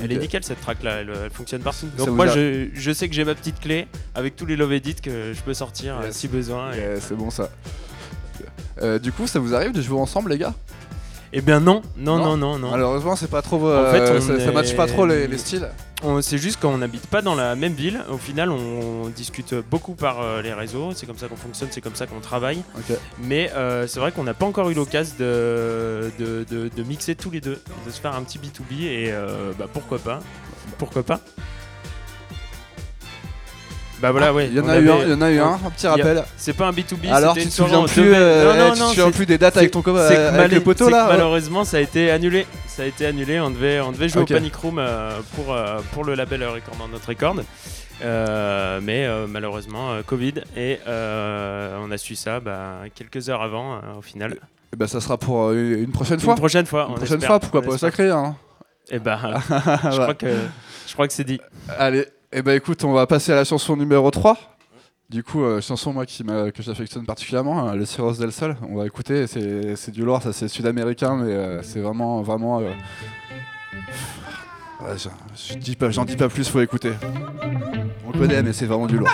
elle est nickel cette track là, elle, elle fonctionne partout. Donc moi a- je, je sais que j'ai ma petite clé avec tous les love edits que je peux sortir euh, Yes. si besoin. Et, c'est bon ça. Euh, du coup, ça vous arrive de jouer ensemble, les gars? Eh bien non, non, Non non, non. Malheureusement, c'est pas trop. En fait, euh, ça, est- matche pas trop les, les styles. C'est juste qu'on n'habite pas dans la même ville. Au final, on, discute beaucoup par euh, les réseaux. C'est comme ça qu'on fonctionne, c'est comme ça qu'on travaille. Mais euh, c'est vrai qu'on n'a pas encore eu l'occasion de, de, de- de mixer tous les deux, de se faire un petit B2B. Et euh, bah, pourquoi pas Pourquoi pas Bah voilà, ouais. Il y en a eu un, il y en a eu on- un, un petit rappel. C'est pas un B2B. Alors, c'était tu une te souviens en plus, euh, tu souviens plus des dates avec ton copain, avec le poteau là ouais. Malheureusement, ça a été annulé. Ça a été annulé. On devait, on devait jouer au Panic Room euh, pour, euh, pour le label Record dans notre record. Euh, mais euh, malheureusement, euh, Covid. Et euh, on a su ça bah, quelques heures avant, euh, au final. Eh ben, ça sera pour euh, une prochaine Une fois. prochaine fois. Une on prochaine espère, fois, pourquoi on pas sacré hein. Et bah, je, crois que, je crois que c'est dit. Allez, et ben écoute, on va passer à la chanson numéro 3. Du coup, euh, chanson moi qui que j'affectionne particulièrement, hein, Le Cirrus del Sol. On va écouter, c'est du lourd, ça c'est sud-américain, mais euh, c'est vraiment, vraiment. euh, j'en- je dis pas- dis pas plus, faut écouter. On le connaît, mais c'est vraiment du lourd.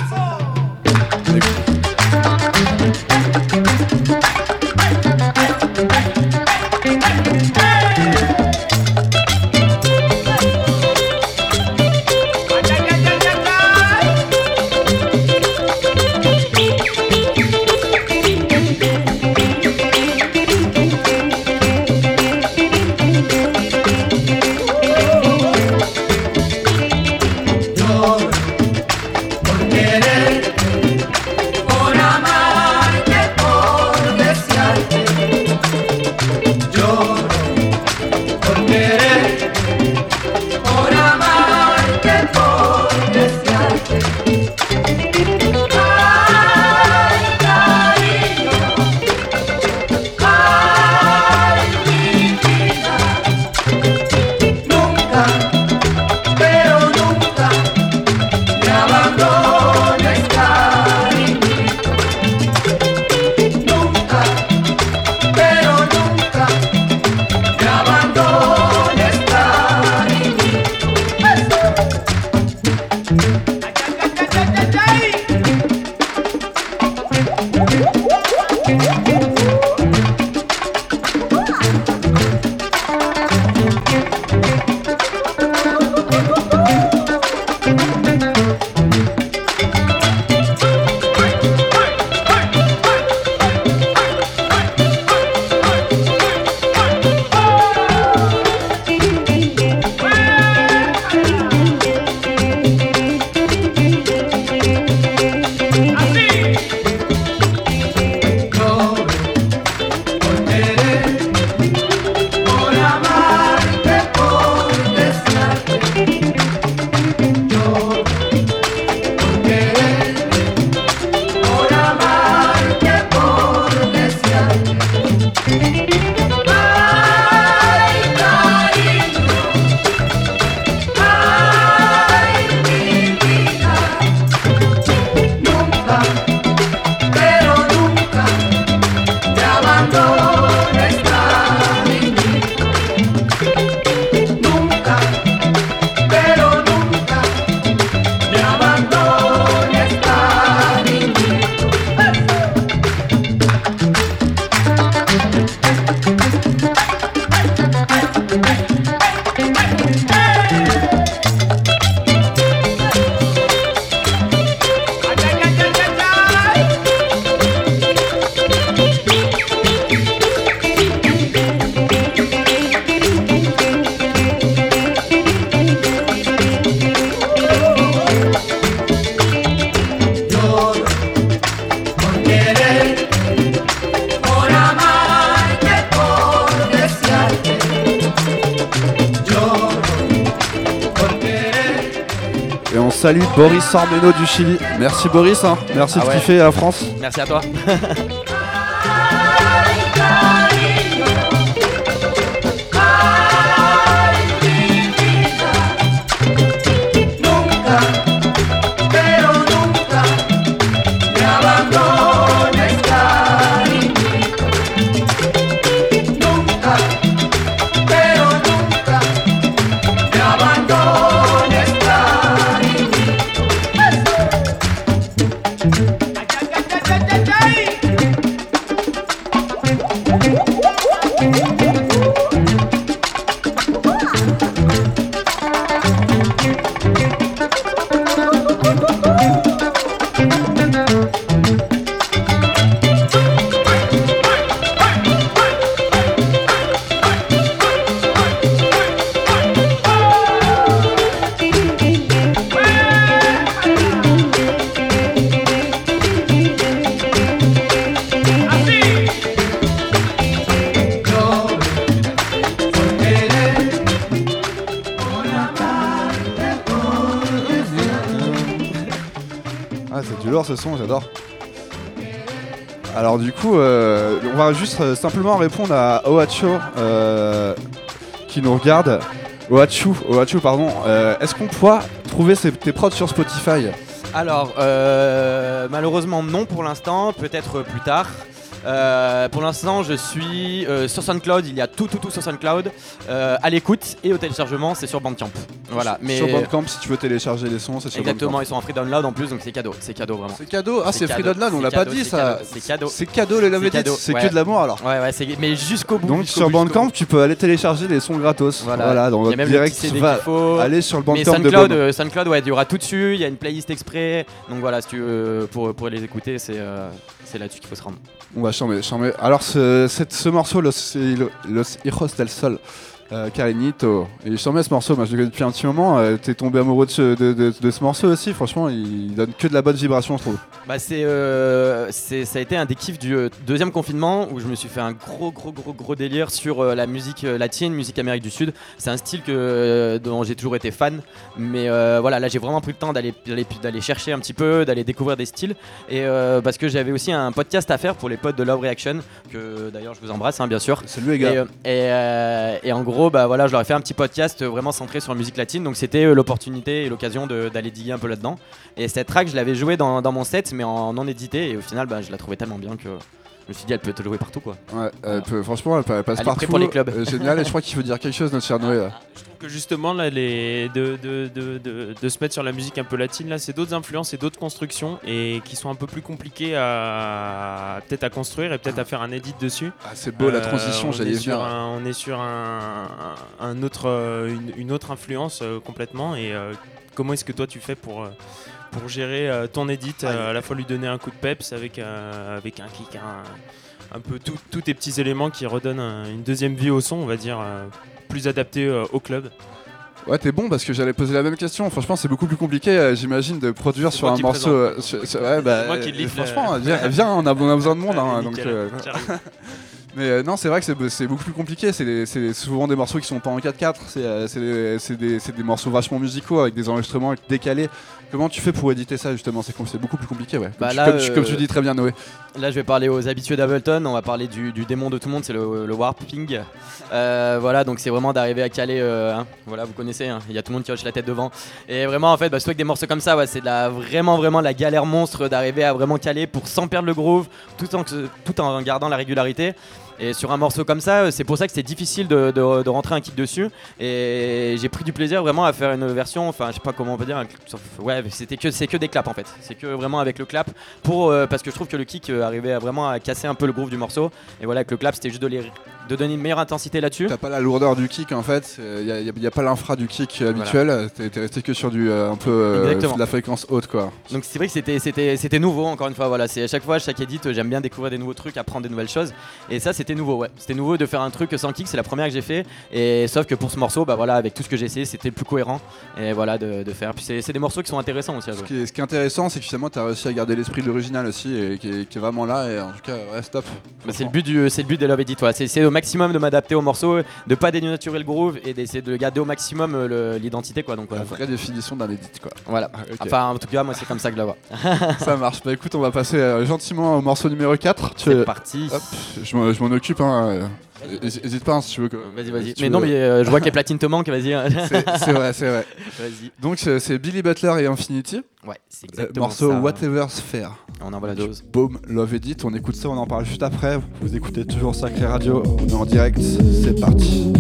Du Chili. Merci Boris, hein. merci Ah de ouais. kiffer la France. Merci à toi. j'adore. Alors du coup, euh, on va juste euh, simplement répondre à Ohacho euh, qui nous regarde. Ohachu, Ohachu pardon. Euh, Est-ce qu'on pourra trouver tes prods sur Spotify? Alors, malheureusement non pour l'instant, peut-être plus tard. Euh, pour l'instant, je suis euh, sur SoundCloud. Il y a tout, tout, tout sur SoundCloud. Euh, à l'écoute et au téléchargement, c'est sur Bandcamp. Voilà. Mais Sur Bandcamp, si tu veux télécharger les sons, c'est sur exactement, Bandcamp. ils sont en free download en plus, donc c'est cadeau. C'est cadeau vraiment. C'est cadeau. Ah, c'est Free cadeau, Download, on c'est l'a pas cadeau, dit c'est ça. cadeau, C'est cadeau. C'est cadeau les Love C'est Edits, cadeau, c'est ouais. que de l'amour alors. Ouais, ouais, c'est mais jusqu'au bout. Donc jusqu'au sur bout, jusqu'au Bandcamp, tu peux aller télécharger les sons gratos. Voilà. Voilà, dans il y a votre même direct, petit CD va qu'il faut. aller sur le Mais Bandcamp de SoundCloud, Bob. euh, SoundCloud, ouais, il y aura tout dessus. Il y a une playlist exprès. Donc voilà, si tu veux, pour, pour les écouter, c'est euh, c'est là-dessus qu'il faut se rendre. On va charmer. Alors ce, ce morceau, Los, Los Hijos del Sol, euh, Carinito, et je ce morceau, moi je le connais depuis un petit moment, euh, t'es tombé amoureux de ce, de, de- de ce morceau aussi, franchement il donne que de la bonne vibration je trouve. Bah c'est, euh, ça a été un des kiffs du euh, deuxième confinement où je me suis fait un gros gros gros gros délire sur euh, la musique euh, latine, musique Amérique du Sud. C'est un style que, euh, dont j'ai toujours été fan, mais euh, voilà là j'ai vraiment pris le temps d'aller, chercher un petit peu, d'aller découvrir des styles et euh, parce que j'avais aussi un podcast à faire pour les potes de Love Reaction que d'ailleurs je vous embrasse hein, bien sûr. Salut les gars. euh, et, euh, et en gros, bah voilà, je leur ai fait un petit podcast euh, vraiment centré sur la musique latine. Donc c'était euh, l'opportunité et l'occasion d'aller diguer un peu là-dedans. Et cette track, je l'avais jouée dans, dans mon set, mais en non édité. Et au final, bah, je la trouvais tellement bien que je me suis dit, elle peut te jouer partout quoi. Ouais, elle peut- franchement elle, peut- elle passe Elle partout. pour les clubs. Euh, génial, et je crois qu'il veut dire quelque chose notre cher Noé. là. Je trouve que justement, là, les, de, de, de, de, de se mettre sur la musique un peu latine, là, c'est d'autres influences et d'autres constructions et qui sont un peu plus compliquées à peut-être à construire et peut-être à faire un edit dessus. Ah, c'est beau la Euh, transition, on j'allais un- On est sur un, un- autre, euh, une, une autre influence euh, complètement. Et euh, comment est-ce que toi tu fais pour, euh, pour gérer euh, ton edit, euh, à la fois lui donner un coup de peps avec, euh, avec un kick, un, un peu tous tes petits éléments qui redonnent un- une deuxième vie au son, on va dire, plus adapté au club. Ouais, t'es bon parce que j'allais poser la même question. Franchement, c'est beaucoup plus compliqué, euh, j'imagine, de produire sur un morceau. euh, sur- sur- ouais, bah, C'est moi qui euh, franchement, viens, viens, on, a, on a besoin de monde. hein, donc. Mais non, c'est vrai que c'est- beaucoup plus compliqué. C'est souvent des morceaux qui sont pas en 4-4. C'est euh, c'est des, c'est des- c'est des morceaux vachement musicaux avec des enregistrements décalés. Comment tu fais pour éditer ça justement C'est beaucoup plus compliqué, ouais. Comme, Bah tu, comme tu- euh, comme tu dis très bien, Noé. Là, je vais parler aux habitués d'Ableton. On va parler du, du démon de tout le monde, c'est le, le warping. Euh, voilà, donc c'est vraiment d'arriver à caler. euh, hein, voilà, vous connaissez, hein, il y a tout le monde qui hoche la tête devant. Et vraiment, en fait, bah, surtout avec des morceaux comme ça, ouais, c'est de la- vraiment, vraiment la galère monstre d'arriver à vraiment caler pour sans perdre le groove, tout en, tout en gardant la régularité. Et sur un morceau comme ça, c'est pour ça que c'est difficile de, rentrer un kick dessus. Et j'ai pris du plaisir vraiment à faire une version, enfin, je sais pas comment on peut dire, ouais, c'était que c'est que des claps en fait. C'est que vraiment avec le clap pour euh, parce que je trouve que le kick euh, arrivait vraiment à casser un peu le groove du morceau. Et voilà, avec le clap, c'était juste de, les- de donner une meilleure intensité là-dessus. T'as pas la lourdeur du kick en fait. Il n'y a, pas l'infra du kick habituel. T'es resté que sur du euh, un peu euh, de la fréquence haute quoi. Donc c'est vrai que c'était nouveau encore une fois. Voilà, c'est à chaque fois chaque edit, euh, j'aime bien découvrir des nouveaux trucs, apprendre des nouvelles choses. Et ça, c'était nouveau, ouais. C'était nouveau de faire un truc sans kick, c'est la première que j'ai fait. Et sauf que pour ce morceau, bah voilà, avec tout ce que j'ai essayé, c'était le plus cohérent. Et voilà, de, de faire. Puis c'est des morceaux qui sont intéressants aussi à Ce jouer. qui est, ce qui est intéressant, c'est que finalement, tu as réussi à garder l'esprit de l'original aussi, et qui est, qui est vraiment là, et en tout cas, ouais, stop. Bah, c'est le but du, c'est le but des Love Edit. voilà. C'est maximum de m'adapter au morceau, de pas dénaturer le groove et d'essayer de garder au maximum euh, l'identité, quoi. Donc La vraie définition d'un edit, quoi. Voilà. Enfin, en tout cas, moi, c'est comme ça que je la vois. Ça marche. Bah écoute, on va passer euh, gentiment au morceau numéro 4. Tu C'est parti. Hop, je m'en occupe, hein. euh, Hésite pas hein, si tu veux. que- Vas-y, vas-y. si Mais veux. non, mais euh, je vois que les platines te manquent, vas-y. hein. C'est vrai, c'est vrai. Donc c'est Billy Butler et Infinity. Ouais, c'est Euh, exactement morceau ça. Whatever Sphere. On envoie la dose. Boom, Love Edit. On écoute ça, on en parle juste après. Vous écoutez toujours Sacré Radio. On est en direct. C'est parti.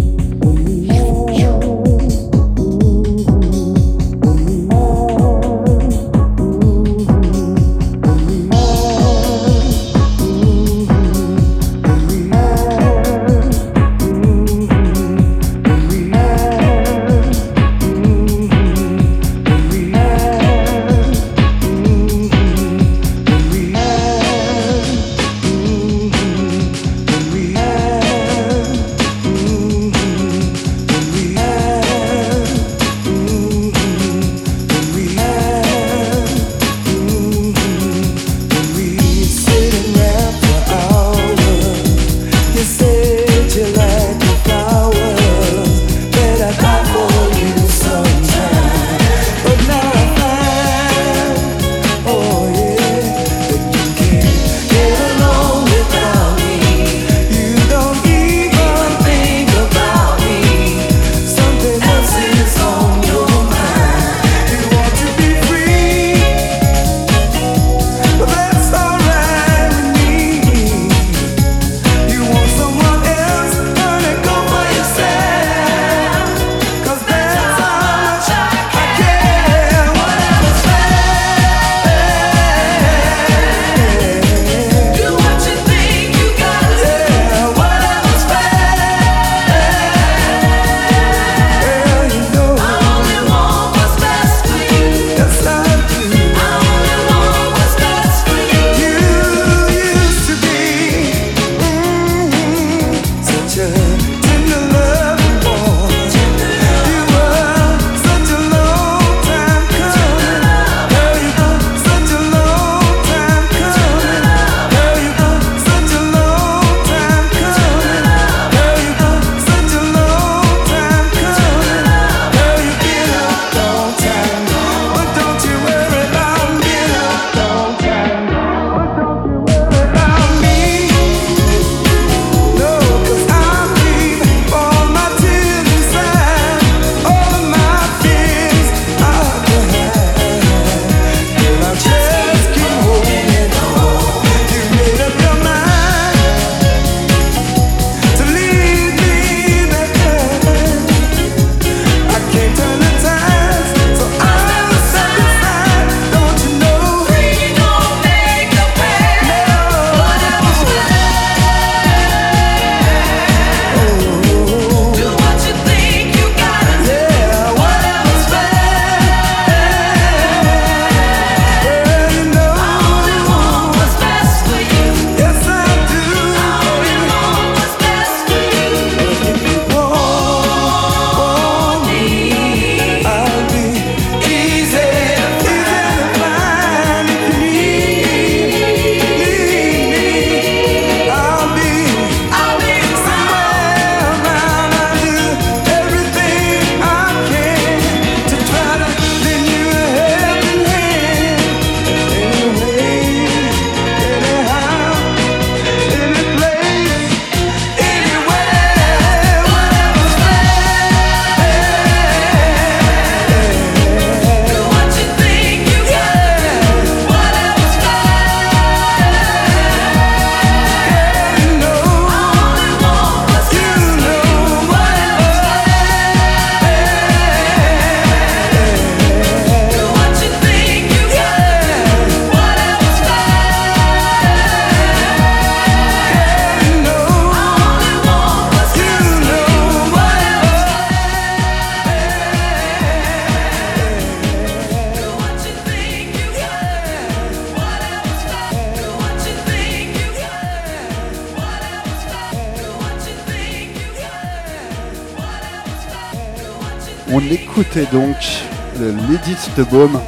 De Baume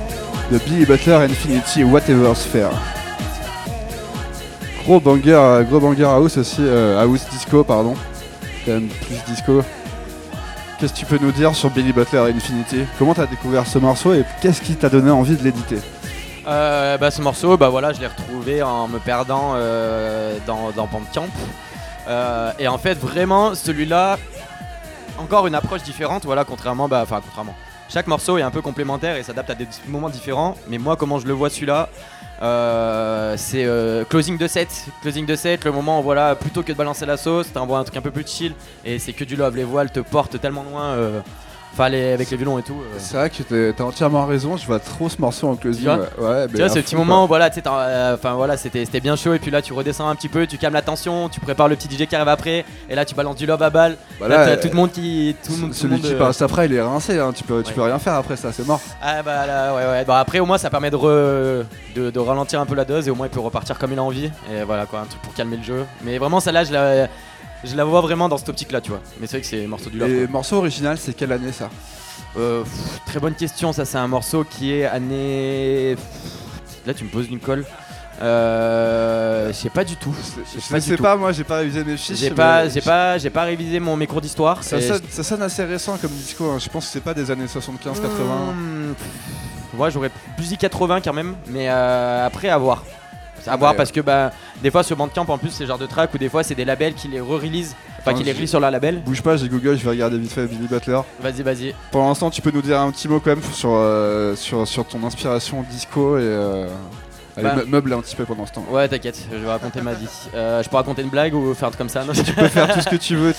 de Billy Butler Infinity Whatever Sphere. Gros banger, gros banger house aussi, euh, house disco pardon, même plus disco. Qu'est-ce que tu peux nous dire sur Billy Butler Infinity? Comment t'as découvert ce morceau et qu'est-ce qui t'a donné envie de l'éditer? Euh, bah, ce morceau, bah voilà, je l'ai retrouvé en me perdant euh, dans, dans Bandcamp. Et en fait, vraiment, celui-là, encore une approche différente, voilà, contrairement, bah, contrairement. Chaque morceau est un peu complémentaire et s'adapte à des moments différents. Mais moi, comment je le vois celui-là, euh, c'est euh, closing de set. Closing de set, le moment où voilà, plutôt que de balancer la sauce, t'envoies un truc un peu plus chill et c'est que du love. Les voiles te portent tellement loin. euh, Enfin, les- avec les violons et tout. euh. C'est vrai que t'as entièrement raison, je vois trop ce morceau en closing. Tu vois ouais, Tu vois, ce petit moment où voilà, euh, voilà, c'était bien chaud et puis là tu redescends un petit peu, tu calmes la tension, tu prépares le petit DJ qui arrive après et là tu balances du love à balle. Bah là, là, t'as euh, tout le monde qui, tout tout Celui monde, qui euh, passe après, il est rincé, hein, tu, peux, tu peux rien faire après ça, c'est mort. Ah bah là, ouais ouais. Bah après au moins ça permet de, re- de, de ralentir un peu la dose et au moins il peut repartir comme il a envie et voilà quoi, un truc pour calmer le jeu. Mais vraiment celle-là, je la, je la vois vraiment dans cette optique là, tu vois. Mais c'est vrai que c'est morceau du. Et morceau original, c'est quelle année ça? Euh, pff, très bonne question, ça c'est un morceau qui est année. pff, Là tu me poses une colle. Euh, je sais pas du tout. Je pas sais tout. pas, moi j'ai pas révisé mes fiches. J'ai pas, j'ai pas, j'ai pas révisé mon, mes cours d'histoire. Ça, ça sonne assez récent comme disco, hein. je pense que c'est pas des années 75-80. Hmm, pff, Ouais, j'aurais plus dit 80 quand même, mais euh, après à voir. À voir parce que bah, des fois sur Bandcamp en plus c'est le genre de track où des fois c'est des labels qui les re-release, enfin qui les relient sur leur label. Bouge pas, j'ai Google, je vais regarder vite fait Billy Butler. Vas-y, vas-y. Pour l'instant, tu peux nous dire un petit mot quand même sur, euh, sur, sur ton inspiration disco et. Euh... Allez, Bah. me- meuble un petit peu pendant ce temps. Ouais, t'inquiète, je vais raconter ma vie. Euh, je peux raconter une blague ou faire comme ça? Non Tu peux faire tout ce que tu veux,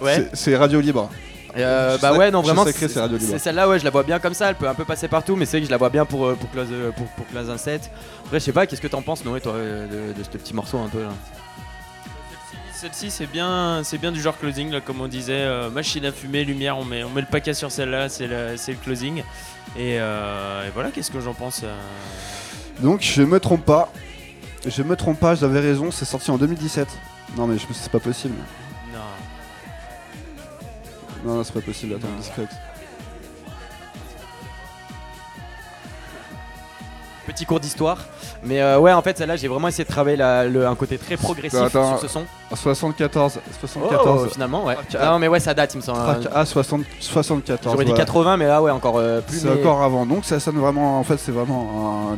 Ouais. c'est radio libre. Euh, bah ouais, non vraiment. c'est celle-là, ouais, je la vois bien comme ça. Elle peut un peu passer partout, mais c'est que je la vois bien pour euh, pour close euh, pour, pour close un set. Après, je sais pas, qu'est-ce que t'en penses, Noé, toi, de, de ce petit morceau un peu là? Celle-ci, c'est bien, c'est bien du genre closing, là, comme on disait, euh, machine à fumer, lumière, on met, on met le paquet sur celle-là, c'est le, c'est le closing. Et, euh, et voilà, qu'est-ce que j'en pense euh, Donc, je me trompe pas. Je me trompe pas, j'avais raison, c'est sorti en 2017. Non, mais je me c'est pas possible. Non. Non, c'est pas possible, attends, Non. discret. Petit cours d'histoire. Mais euh, ouais, en fait, celle-là, j'ai vraiment essayé de travailler la- le- un côté très progressif Attends, sur ce son. Ah, 74, Oh, 74. finalement, ouais. Ah non, mais ouais, ça date, il me semble. Track A 60 74. J'aurais dit voilà. 80, mais là, ouais, encore euh, plus. C'est mais- encore avant, donc ça sonne vraiment. En fait, c'est vraiment un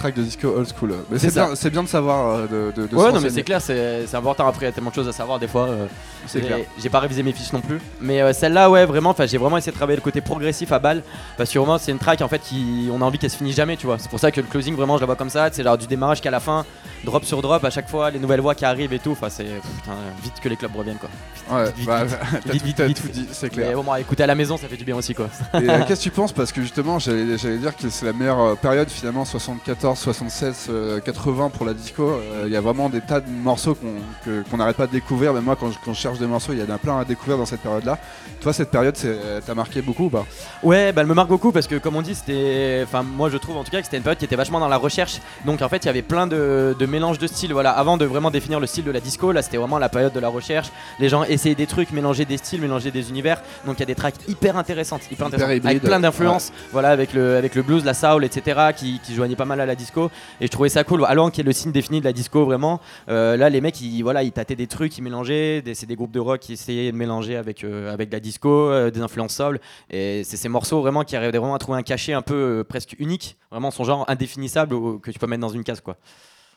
track de disco old school. Mais C'est bien, bien de savoir euh, de, de, de Ouais, non, mais c'est clair, c'est c'est important. Après, il y a tellement de choses à savoir des fois. euh, C'est j'ai- clair. J'ai pas révisé mes fiches non plus. Mais euh, celle-là, ouais, vraiment, enfin, j'ai vraiment essayé de travailler le côté progressif à balle. Parce que vraiment, c'est une track en fait qui. On a envie qu'elle se finisse jamais, tu vois. C'est pour ça que le closing, vraiment, je la vois comme ça. C'est genre du démarrage qu'à la fin, drop sur drop à chaque fois, les nouvelles voix qui arrivent et tout. Enfin, c'est. Putain, vite que les clubs reviennent, quoi. Ouais, vite, bah, vite, t'as vite, tout, vite, t'as vite, tout dit, c'est Mais clair. bon, à écouter à la maison, ça fait du bien aussi, quoi. Et euh, qu'est-ce que tu penses? Parce que justement, j'allais j'allais dire que c'est la meilleure euh, période finalement, 74, 76, euh, 80 pour la disco. Euh, Il y a vraiment des tas de morceaux qu'on que- qu'on n'arrête pas de découvrir. Mais moi, quand je, quand je cherche des morceaux, il y en a plein à découvrir dans cette période-là. Toi, cette période, c'est- t'as marqué beaucoup ou pas? Ouais, bah elle me marque beaucoup parce que comme on dit, c'était, enfin moi je trouve en tout cas que c'était une période qui était vachement dans la recherche. Donc en fait, il y avait plein de, de mélanges de styles. Voilà, avant de vraiment définir le style de la disco, là c'était vraiment la période de la recherche. Les gens essayaient des trucs, mélanger des styles, mélanger des univers. Donc il y a des tracks hyper intéressantes, hyper, intéressantes, avec hybrides, plein d'influences. Voilà, avec le avec le blues, la soul, etc. qui, qui joignaient pas mal à la disco. Et je trouvais ça cool. Alors qui est le signe défini de la disco vraiment. Euh, là, les mecs, ils voilà, ils tâtaient des trucs, ils mélangeaient. C'est des groupes de rock qui essayaient de mélanger avec euh, avec de la disco, euh, des influences soul. Et c'est ces morceaux vraiment qui arrivaient vraiment à trouver un cachet un peu presque unique, vraiment son genre indéfinissable que tu peux mettre dans une case quoi.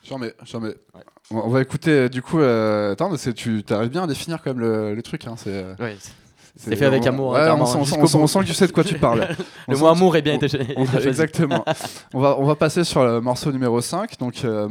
J'en mets, j'en mets. On on va écouter euh, du coup. euh, attends, mais tu arrives bien à définir quand même le, le truc. Hein, c'est, euh, Ouais. fait avec amour, Ouais, hein, on, sent, on sent- jusqu'au on sent- bout. on sent que tu sais de quoi tu parles. Le mot amour est bien été. Exactement. on, va, on va passer sur le morceau numéro 5. Donc, euh,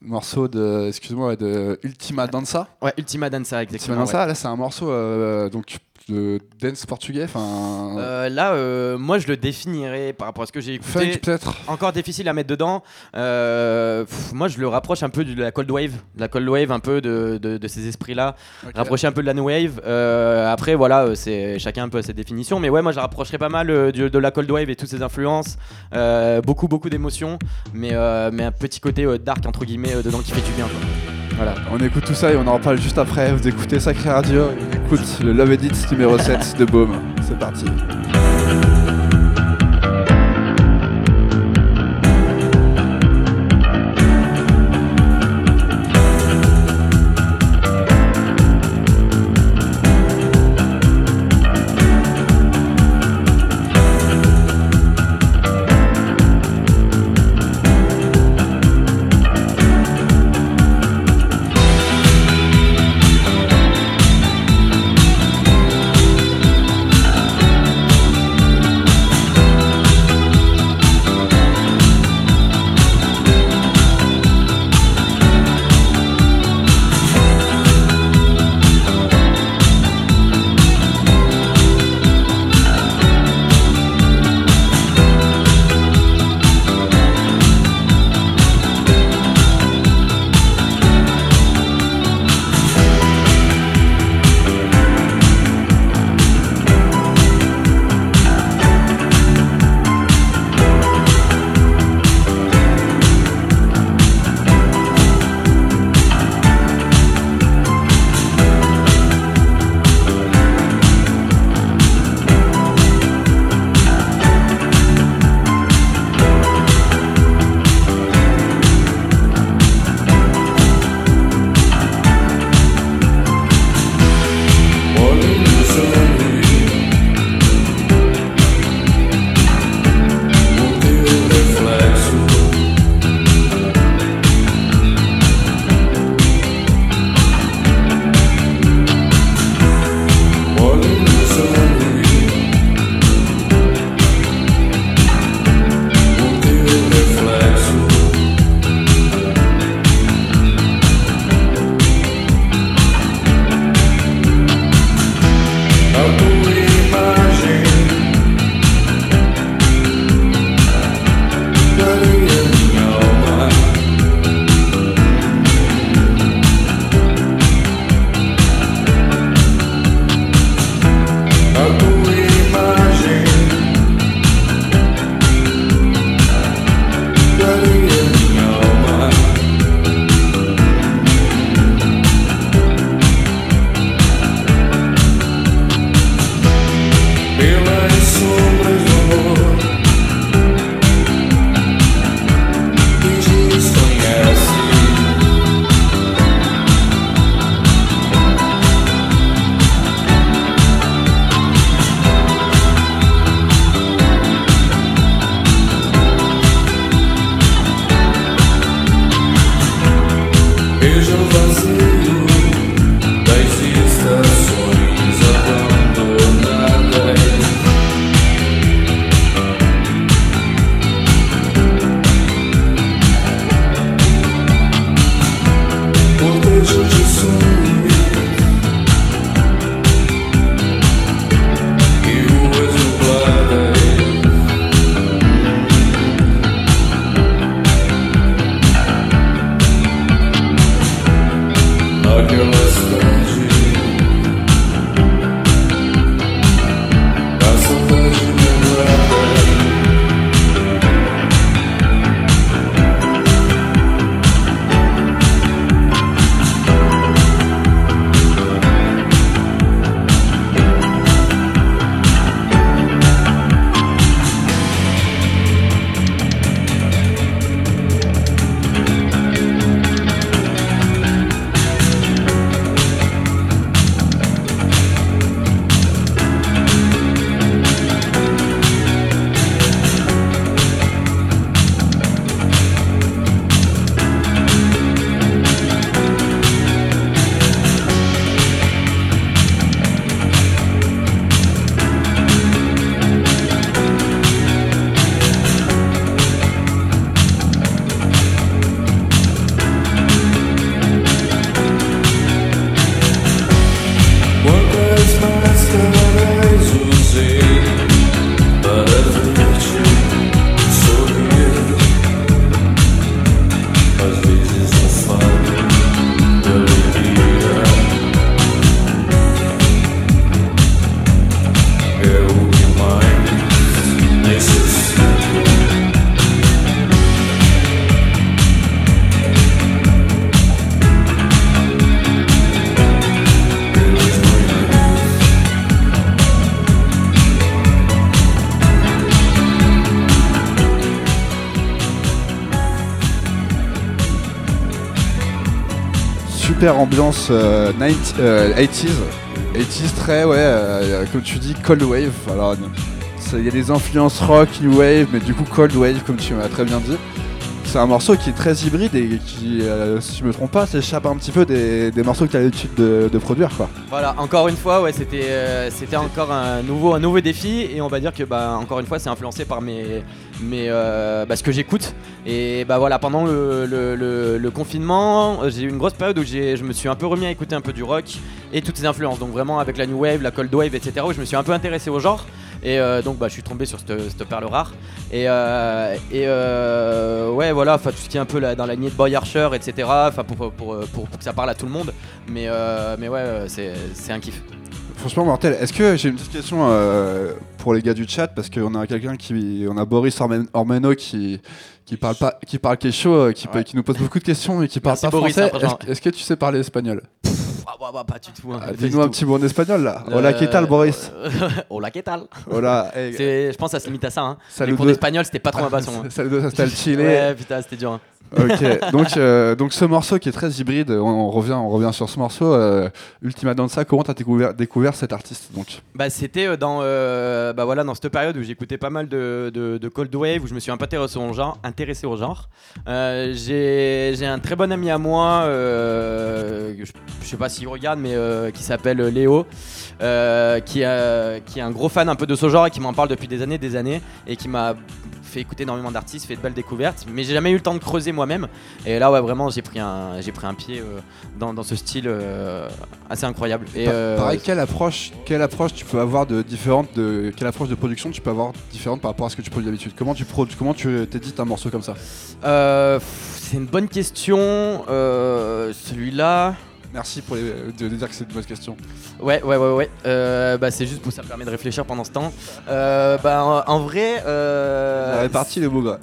morceau de, excuse-moi, de Ultima Danza. Ouais, Ultima Danza Ultima exactement. Danza, ouais. là, c'est un morceau euh, donc, de dance portugais. Enfin, Euh, là, euh, moi je le définirais par rapport à ce que j'ai écouté. peut-être. Encore difficile à mettre dedans. Euh, pff, moi, je le rapproche un peu de la cold wave, de la cold wave, un peu de, de- de ces esprits-là. Ok. Rapprocher un peu de la new wave. Après, voilà, c'est chacun un peu à ses définitions. Mais ouais, moi, je rapprocherais pas mal de la cold wave et toutes ses influences. Beaucoup, beaucoup d'émotions, mais, mais un petit côté dark entre guillemets dedans qui fait du bien. quoi. Voilà, on écoute tout ça et on en reparle juste après. Vous écoutez Sacré Radio, écoute le Love Edit numéro 7 de Baume. C'est parti. Ambiance euh, 90 euh, 80s. 80s très, ouais, euh, comme tu dis, cold wave. Alors, il y a des influences rock, new wave, mais du coup cold wave, comme tu m'as très bien dit. C'est un morceau qui est très hybride et qui, euh, si je me trompe pas, s'échappe un petit peu des, morceaux que tu as l'habitude de, produire, quoi. Voilà, encore une fois, ouais, c'était euh, c'était encore un nouveau, un nouveau défi et on va dire que bah, encore une fois, c'est influencé par mes, mes bah, ce que j'écoute. Et bah voilà, pendant le, confinement, euh, j'ai eu une grosse période où je me suis un peu remis à écouter un peu du rock et toutes ces influences. Donc vraiment avec la new wave, la cold wave, etc. Où je me suis un peu intéressé au genre. Et euh, donc bah, je suis tombé sur cette, cette perle rare. Et, euh, et euh, ouais, voilà, enfin tout ce qui est un peu dans la lignée de Boy Archer, etc. Enfin pour, pour, pour- que ça parle à tout le monde. Mais, euh, mais ouais, c'est un kiff. Franchement, mortel. Est-ce que j'ai une petite question pour les gars du chat parce qu'on a quelqu'un qui, on a Boris Ormen- Ormeno qui qui parle pas, qui parle chaud, euh, qui, Ouais. qui nous pose beaucoup de questions mais qui parle Merci pas Boris, français. Est-ce que tu sais parler espagnol? Bah, bah, pas du tout. hein. Ah, Dis-nous un petit mot en espagnol là. Euh, Hola, ¿qué tal, Boris Hola, ¿qué tal Hola. C'est- Je pense que ça se limite à ça. Hein. Les cours d'espagnol, c'était pas trop ma passion. hein. Saludos hasta el Chile. Ouais, putain, c'était dur. hein. Ok, donc, euh, donc ce morceau qui est très hybride, on, on revient, on revient sur ce morceau. euh, Ultima Danza, comment t'as découvert, découvert cet artiste donc? Bah, c'était euh, dans, euh, bah, voilà, dans cette période où j'écoutais pas mal de, de- de Cold Wave, où je me suis un peu intéressé au genre. Intéressé au genre. J'ai un très bon ami à moi, je, je sais pas s'il regarde, mais euh, qui s'appelle Léo, euh, qui, qui est un gros fan un peu de ce genre et qui m'en parle depuis des années, des années, et qui m'a fait écouter énormément d'artistes, fait de belles découvertes, mais j'ai jamais eu le temps de creuser moi-même. Et là, ouais, vraiment, j'ai pris un, j'ai pris un pied euh, dans, dans ce style euh, assez incroyable. Et, Pa- euh, Pareil, quelle approche, quelle approche tu peux avoir de différente de quelle approche de production tu peux avoir différente par rapport à ce que tu produis d'habitude? Comment tu comment tu t'édites un morceau comme ça? Euh, c'est une bonne question. Euh, Celui-là. Merci pour les- de, de dire que c'est une bonne question. Ouais, ouais, ouais, ouais. Euh, bah, c'est juste pour ça me permet de réfléchir pendant ce temps. Euh, bah, en, vrai. Euh, La répartie les beaux gars.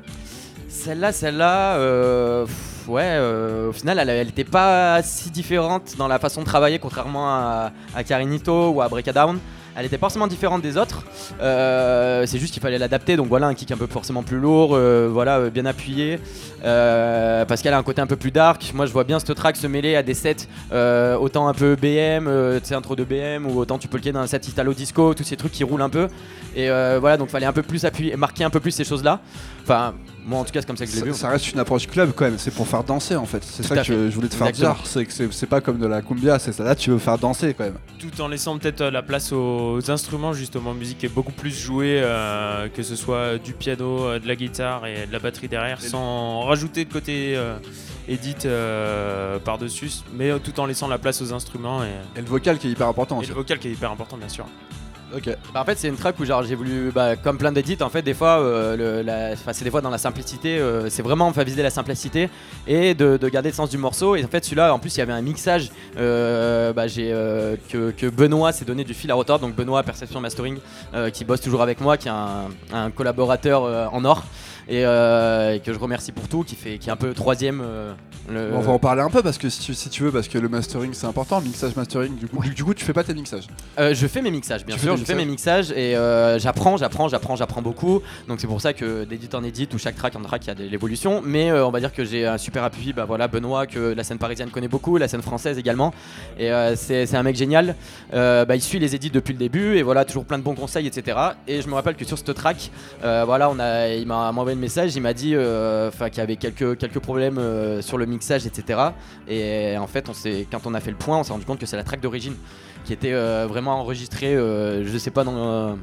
Celle-là, celle-là, euh, ouais, euh, au final, elle, elle était pas si différente dans la façon de travailler, contrairement à, à Carinito ou à Breakdown. Elle était forcément différente des autres. Euh, c'est juste qu'il fallait l'adapter. Donc voilà, un kick un peu forcément plus lourd, euh, voilà, euh, bien appuyé, parce qu'elle a un côté un peu plus dark. Moi, je vois bien ce track se mêler à des sets autant un peu BM, tu sais, intro de BM, ou autant tu peux le caler dans un set Italo Disco, tous ces trucs qui roulent un peu. Et voilà, donc fallait un peu plus appuyer, marquer un peu plus ces choses-là. Enfin, moi en tout cas, c'est comme ça que je l'ai vu. Ça, reste une approche club quand même, c'est pour faire danser en fait. C'est ça que fait. je, voulais te faire Exactement. dire, c'est que c'est pas comme de la cumbia, c'est ça là tu veux faire danser quand même. Tout en laissant peut-être euh, la place aux instruments, justement, musique est beaucoup plus jouée, euh, que ce soit du piano, euh, de la guitare et de la batterie derrière, sans rajouter de côté euh, edit euh, par-dessus, mais tout en laissant la place aux instruments et, Et le vocal qui est hyper important et aussi. le vocal qui est hyper important, bien sûr. Ok. Bah, en fait, c'est une track où genre j'ai voulu, bah, comme plein d'édits, en fait, des fois, euh, c'est des fois dans la simplicité, euh, c'est vraiment enfin, viser la simplicité et de, de garder le sens du morceau. Et en fait, celui-là, en plus, il y avait un mixage euh, bah, j'ai, que, Benoît s'est donné du fil à retordre. Donc Benoît Perception Mastering, qui bosse toujours avec moi, qui est un, collaborateur en or. Et, euh, et que je remercie pour tout, qui fait, qui est un peu troisième. euh, le- On va en parler un peu parce que si tu, si tu veux, parce que le mastering c'est important, mixage mastering. Du coup, du, du coup, tu fais pas tes mixages. Euh, je fais mes mixages, bien Tu sûr, je fais mes mixages et j'apprends, j'apprends, j'apprends, j'apprends beaucoup. Donc c'est pour ça que d'édit en édit, où chaque track en track, il y a de l'évolution. Mais on va dire que j'ai un super appui, bah voilà, Benoît, que la scène parisienne connaît beaucoup, la scène française également. Et c'est un mec génial. Bah, il suit les édits depuis le début et voilà, toujours plein de bons conseils, etc. Et je me rappelle que sur ce track, voilà, on a, il m'a envoyé message, il m'a dit euh, qu'il y avait quelques, quelques problèmes euh, sur le mixage, etc. Et en fait, on quand on a fait le point, on s'est rendu compte que c'est la track d'origine qui était euh, vraiment enregistrée, je sais pas dans,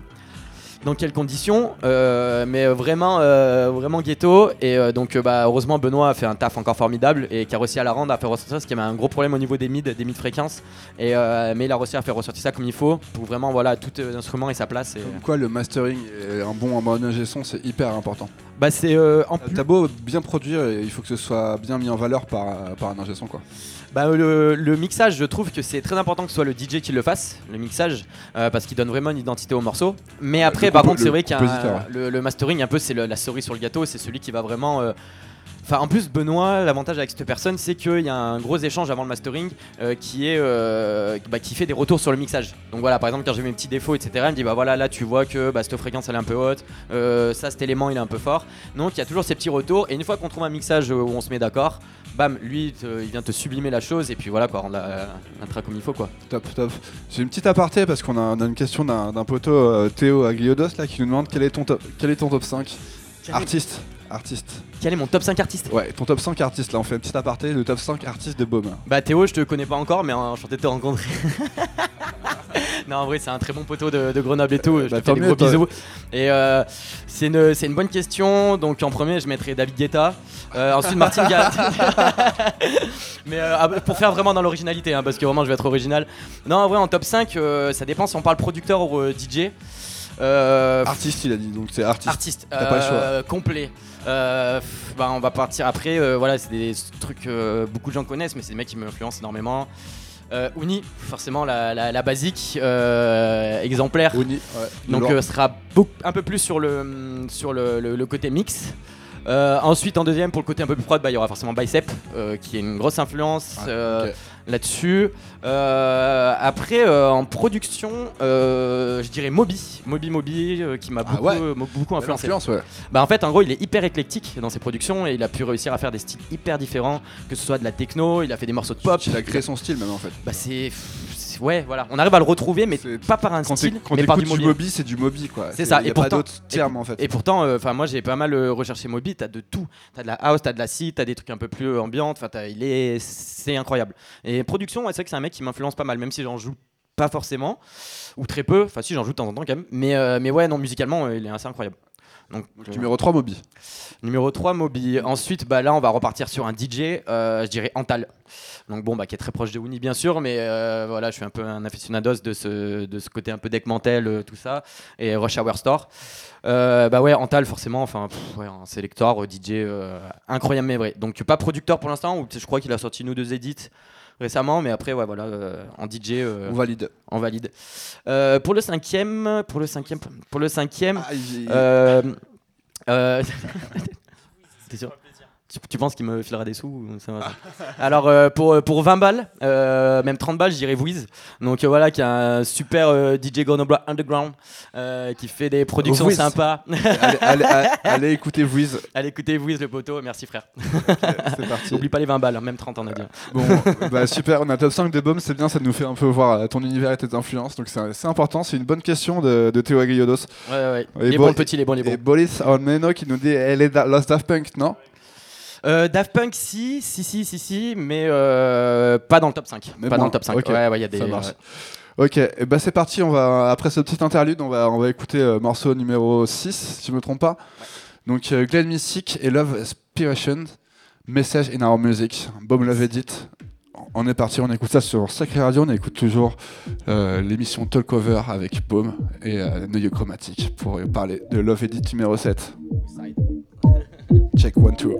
dans quelles conditions, euh, mais vraiment, euh, vraiment ghetto. Et euh, donc, bah, heureusement, Benoît a fait un taf encore formidable et qui a réussi à la rendre, à faire ressortir ça, parce qu'il y avait un gros problème au niveau des mid, des mid fréquences. Et, mais il a réussi à faire ressortir ça comme il faut pour vraiment, voilà, tout l'instrument et sa place. Et, Comme quoi, le mastering et un bon, ingé son c'est hyper important. bah, c'est en plus. T'as beau bien produire, et il faut que ce soit bien mis en valeur par, par un ingé son quoi. Bah, le, le mixage, je trouve que c'est très important que ce soit le DJ qui le fasse, le mixage, euh, parce qu'il donne vraiment une identité au morceau. Mais après, par contre, c'est vrai qu'il y a un- compositeur, ouais. le, le mastering, un peu, c'est la cerise sur le gâteau, c'est celui qui va vraiment euh, Enfin, en plus, Benoît, l'avantage avec cette personne, c'est qu'il y a un gros échange avant le mastering euh, qui est euh, bah, qui fait des retours sur le mixage. Donc voilà, par exemple, quand j'ai mes petits défauts, etc., il me dit bah voilà, là tu vois que bah, cette fréquence elle est un peu haute, euh, ça cet élément il est un peu fort. Donc il y a toujours ces petits retours. Et une fois qu'on trouve un mixage où on se met d'accord, bam, lui te- il vient te sublimer la chose et puis voilà quoi, rendre la, la track comme il faut quoi. Top, top. J'ai une petite aparté parce qu'on a, on a une question d'un poteau euh, Théo Agliodos là qui nous demande quel est ton top, quel est ton top 5 Quel est- artiste. Artiste. Quel est mon top 5 artiste Ouais, ton top 5 artiste là, on fait un petit aparté, le top 5 artistes de Baume. Bah Théo, je te connais pas encore, mais enchanté de te rencontrer. non, en vrai, c'est un très bon poteau de, de Grenoble et tout. Je bah, te fais des gros toi. bisous. Et euh, c'est une, c'est une bonne question. Donc en premier, je mettrai David Guetta. Euh, ensuite, Martin Garrix. mais euh, ah, pour faire vraiment dans l'originalité, hein, parce que vraiment, je vais être original. Non, en vrai, en top 5, euh, ça dépend si on parle producteur ou euh, DJ. Euh, Artiste, il a dit, donc c'est artiste. Artiste, T'as pas le choix. euh, complet. Euh, bah, on va partir après. euh, voilà, c'est des trucs euh, beaucoup de gens connaissent, mais c'est des mecs qui m'influencent énormément. Euh, Uni, forcément la, la- la basique, exemplaire. Ouais. Donc sera beaucoup- un peu plus sur le, sur le, le- le côté mix. Ensuite, en deuxième, pour le côté un peu plus prod, bah, il y aura forcément Bicep, qui est une grosse influence. Là-dessus. Euh, après, euh, en production, euh, je dirais Moby, Moby Moby, qui m'a Ah beaucoup, ouais. beaucoup influencé. Ouais. Bah en fait en gros il est hyper éclectique dans ses productions et il a pu réussir à faire des styles hyper différents, que ce soit de la techno, il a fait des morceaux de pop. Il a créé son style même en fait. Bah c'est- ouais voilà, on arrive à le retrouver mais pas par un Quand style, quand mais par du. Moby, c'est du Moby quoi. C'est ça, y et a pas pourtant- d'autres termes en fait. Et pourtant, euh, moi j'ai pas mal euh, recherché Moby, t'as de tout, t'as de la house, t'as de la seed, t'as des trucs un peu plus euh, ambiantes, enfin il est, c'est incroyable. Et production, ouais, c'est vrai que c'est un mec qui m'influence pas mal, même si j'en joue pas forcément ou très peu, enfin si j'en joue de temps en temps quand même, mais euh, mais ouais non musicalement il est assez incroyable. Donc, Donc, numéro 3 Moby. Numéro 3, Moby. Ensuite, bah, là, on va repartir sur un DJ, euh, je dirais Antal. Donc, bon, bah, qui est très proche de Winnie, bien sûr, mais euh, voilà, je suis un peu un aficionados de ce, de ce côté un peu deck mantel, euh, tout ça, et Rush Hour Store. Bah ouais, Antal, forcément, enfin, pff, ouais, un selector, euh, DJ incroyable, mais vrai. Donc, pas producteur pour l'instant, ou je crois qu'il a sorti ou deux edits récemment, mais après, ouais, voilà, euh, en DJ, euh, On valide. on valide. Euh, pour le cinquième, pour le cinquième, pour le cinquième, Ah, euh, T'es sûr? Tu, tu penses qu'il me filera des sous ou ça va Alors euh, pour, pour 20 balles, euh, même 30 balles, je dirais Wiz. Donc euh, voilà, qui est un super euh, DJ Grenoble Underground euh, qui fait des productions Wiz. sympas. allez, allez- allez- allez écouter Wiz. Allez écoutez Wiz le poteau, merci frère. C'est parti. N'oublie pas les 20 balles, hein, même 30 on a dit. Bon, bah super, on a top 5 de Baume, c'est bien, ça nous fait un peu voir ton univers et tes influences, donc c'est c'est important, c'est une bonne question de, de Théo Aguillodos. Ouais, ouais. Et les bon- bons, le petit, les bons, les bons. Et Boris Ormeno qui nous dit elle est da- Lost Daft Punk, non? Euh, Daft Punk, si, si, si, si, si, mais euh, pas dans le top 5. Mais pas bon, dans le top 5. ok, Ouais, ouais, il y a des. ça marche. Ok, et bah c'est parti, on va, après ce petit interlude, on va, on va écouter euh, morceau numéro 6, si je me trompe pas. Donc euh, Glenn Mystic et Love Aspiration, Message in Our Music, Bomb Love Edit. On est parti, on écoute ça sur Sacré Radio, on écoute toujours euh, l'émission Talkover avec Baume et euh, Noyau Chromatique pour parler de Love Edit numéro 7. Check one, two.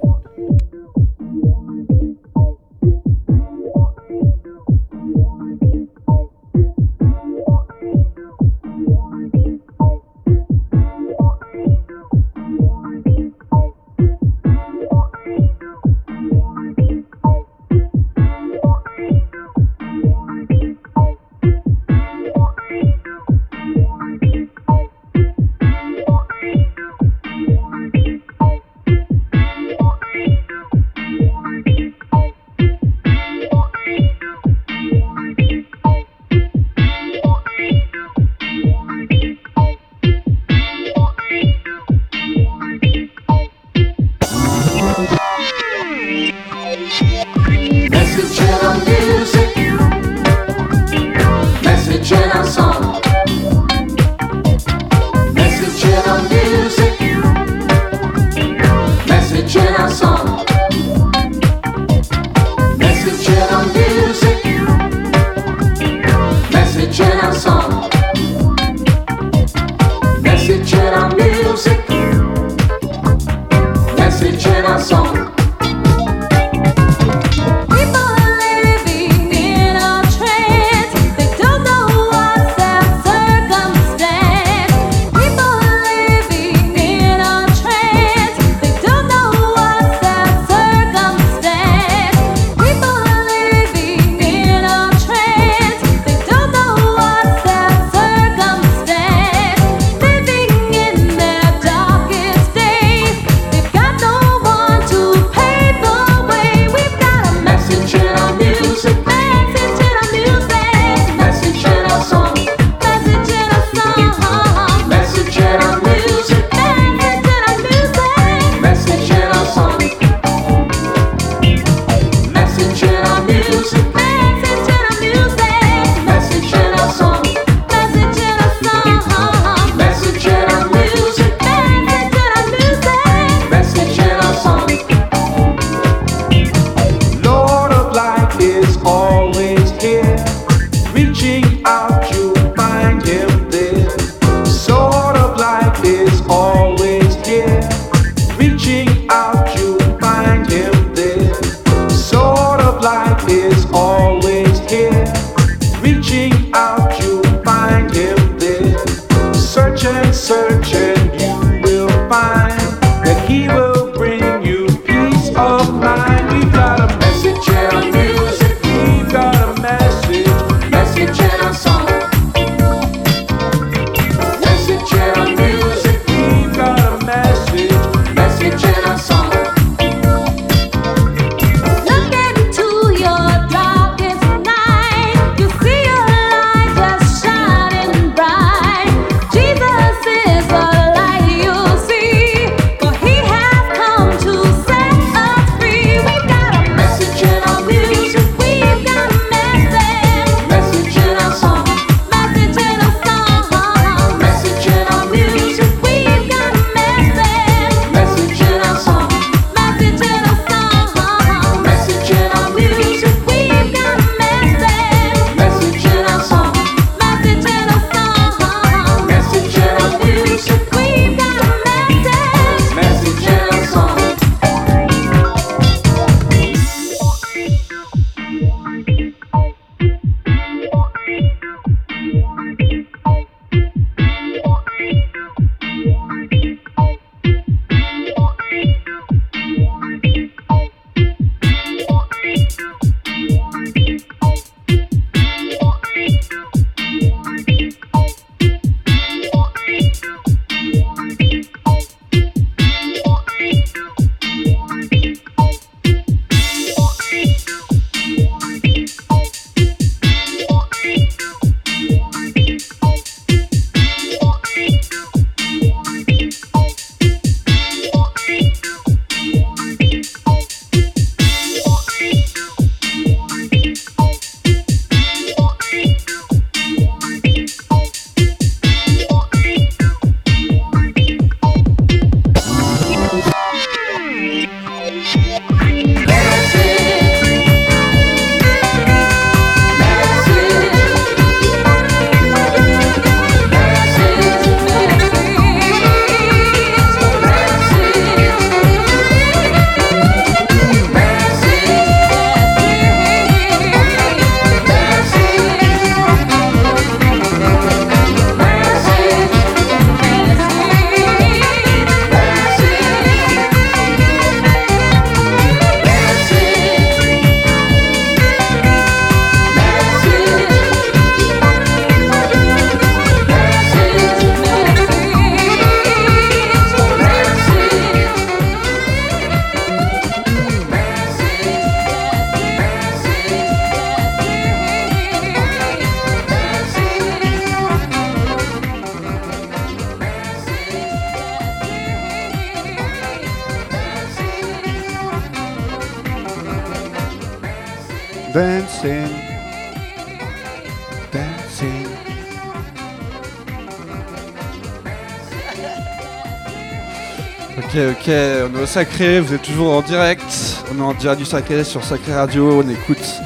Vous êtes toujours en direct. On est en direct du Sacré sur Sacré Radio. On écoute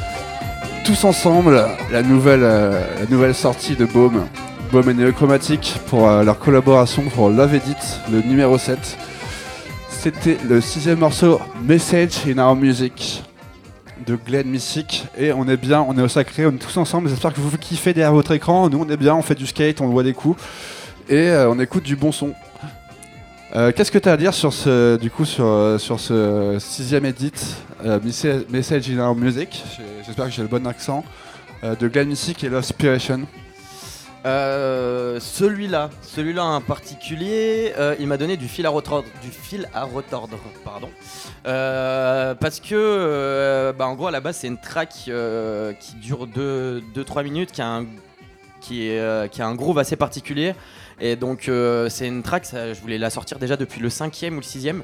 tous ensemble la nouvelle, euh, nouvelle sortie de Baume, Baume et Néochromatique pour euh, leur collaboration pour Love Edit, le numéro 7. C'était le sixième morceau Message in Our Music de Glenn Missick et on est bien, on est au sacré, on est tous ensemble. J'espère que vous kiffez derrière votre écran. Nous on est bien, on fait du skate, on voit des coups et euh, on écoute du bon son. Euh, Qu'est-ce que tu as à dire sur ce, du coup, sur, euh, sur ce sixième edit euh, Messa- Message in Our Music? J'espère que j'ai le bon accent de Glenn Missick et L'Inspiration. Euh, celui-là, celui-là en particulier, il m'a donné du fil à retordre, du fil à retordre, pardon. Parce que, en gros, à la base, c'est une track qui dure 2-3 minutes, qui a un, qui, est, euh, a un groove assez particulier. Et donc, euh, c'est une track, je voulais la sortir déjà depuis le cinquième ou le sixième.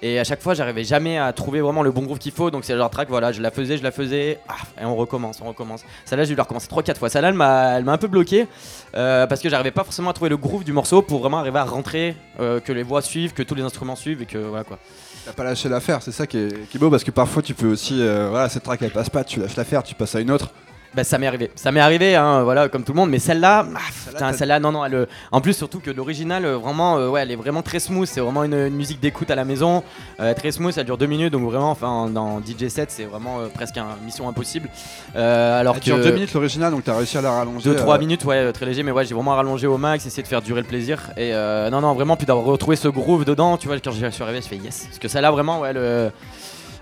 Et à chaque fois, j'arrivais jamais à trouver vraiment le bon groove qu'il faut. Donc, c'est le genre de track, voilà, je la faisais, je la faisais, ah, et on recommence, on recommence. Celle-là, j'ai dû la recommencer 3-4 fois. Celle-là, elle m'a un peu bloqué. Euh, parce que j'arrivais pas forcément à trouver le groove du morceau pour vraiment arriver à rentrer, que les voix suivent, que tous les instruments suivent et que voilà quoi. T'as pas lâché l'affaire, c'est ça qui est, qui est beau parce que parfois tu peux aussi, voilà, cette track elle passe pas, tu lâches l'affaire, tu passes à une autre. Bah ça m'est arrivé, ça m'est arrivé, hein, voilà comme tout le monde, mais celle-là, ah, celle-là, non non, elle, en plus surtout que l'original, euh, vraiment, euh, ouais, elle est vraiment très smooth, c'est vraiment une, une musique d'écoute à la maison, euh, très smooth, ça dure deux minutes, donc vraiment, enfin dans DJ 7 c'est vraiment euh, presque un mission impossible. Alors Elle que dure deux minutes l'original donc t'as réussi à la rallonger. 2-3 euh, minutes, ouais, très léger, mais ouais, j'ai vraiment rallongé au max, essayé de faire durer le plaisir. Et euh, non, non, vraiment, puis d'avoir retrouvé ce groove dedans, tu vois, quand je suis arrivé, je fais yes. Parce que celle-là, vraiment, ouais, le-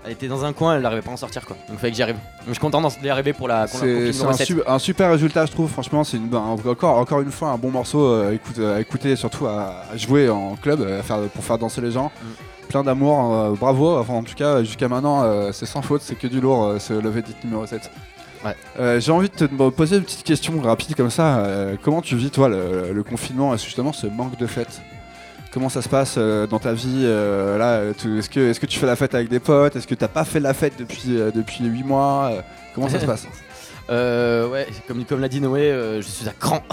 elle était dans un coin, elle n'arrivait pas à en sortir, quoi. Donc, il fallait que j'y arrive. Donc, je suis content d'y arriver pour la C'est un, 7. su- un super résultat, je trouve. Franchement, c'est une- un- encore, encore une fois un bon morceau euh, à écouter, à écouter et surtout à, à jouer en club euh, à faire, pour faire danser les gens. Mm. Plein d'amour, euh, bravo. Enfin, en tout cas, jusqu'à maintenant, euh, c'est sans faute, c'est que du lourd, ce Love Edit numéro 7. Ouais. J'ai envie de te poser une petite question rapide comme ça. Comment tu vis, toi, le, le confinement et justement ce manque de fête Comment ça se passe euh, dans ta vie euh, là Est-ce que, est que tu fais la fête avec des potes? Est-ce que t'as pas fait la fête depuis, euh, depuis 8 mois? Comment ça se passe? Euh, ouais, comme, comme l'a dit Noé, euh, je suis à cran.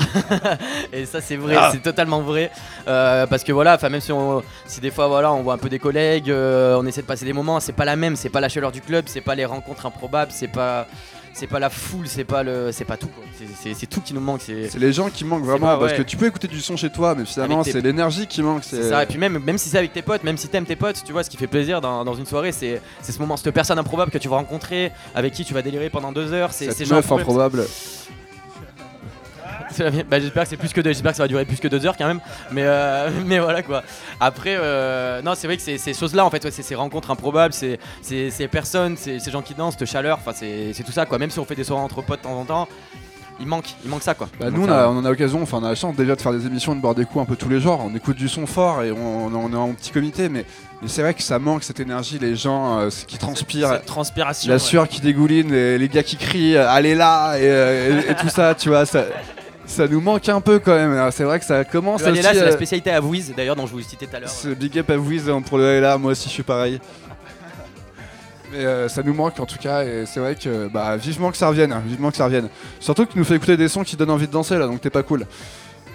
et ça, c'est vrai, Ah. c'est totalement vrai. Euh, parce que voilà, enfin, même si, on, si des fois, voilà, on voit un peu des collègues, on essaie de passer des moments, c'est pas la même, c'est pas la chaleur du club, c'est pas les rencontres improbables, c'est pas. C'est pas la foule, c'est pas le, c'est pas tout. quoi. C'est- tout qui nous manque. C'est C'est les gens qui manquent vraiment pas- parce que tu peux écouter du son chez toi, mais finalement c'est l'énergie qui manque. C'est ça, et puis même, même si c'est avec tes potes, même si t'aimes tes potes, tu vois, ce qui fait plaisir dans, dans une soirée, c'est c'est ce moment, cette personne improbable que tu vas rencontrer, avec qui tu vas délirer pendant deux heures. C'est cette ces gens meuf improbable. Bah, j'espère que c'est plus que deux, j'espère que ça va durer plus que deux heures quand même. Mais, euh, mais voilà quoi. Après, euh, non, c'est vrai que c'est ces choses-là en fait, ouais, c'est ces rencontres improbables, c'est c'est- ces personnes, c'est ces gens qui dansent, cette chaleur, enfin c'est c'est tout ça quoi. Même si on fait des soirées entre potes de temps en temps, il manque, il manque ça quoi. Bah, nous on a, on en a l'occasion, enfin on a la chance déjà de faire des émissions, de boire des coups un peu tous les jours. On écoute du son fort et on, on est en petit comité, mais, mais c'est vrai que ça manque cette énergie, les gens euh, qui transpirent. Cette transpiration. La ouais. sueur qui dégouline, et les gars qui crient allez là et, et- et tout ça, tu vois, ça, ça nous manque un peu quand même. C'est vrai que ça commence Le Allez là, aussi, c'est la euh, spécialité à Vouiz d'ailleurs, dont je vous citais tout à l'heure. C'est big up à vous hein, pour le là, moi aussi je suis pareil. Mais euh, ça nous manque en tout cas et c'est vrai que bah vivement que ça revienne, hein, vivement que ça revienne. Surtout que tu nous fait écouter des sons qui donnent envie de danser là donc t'es pas cool.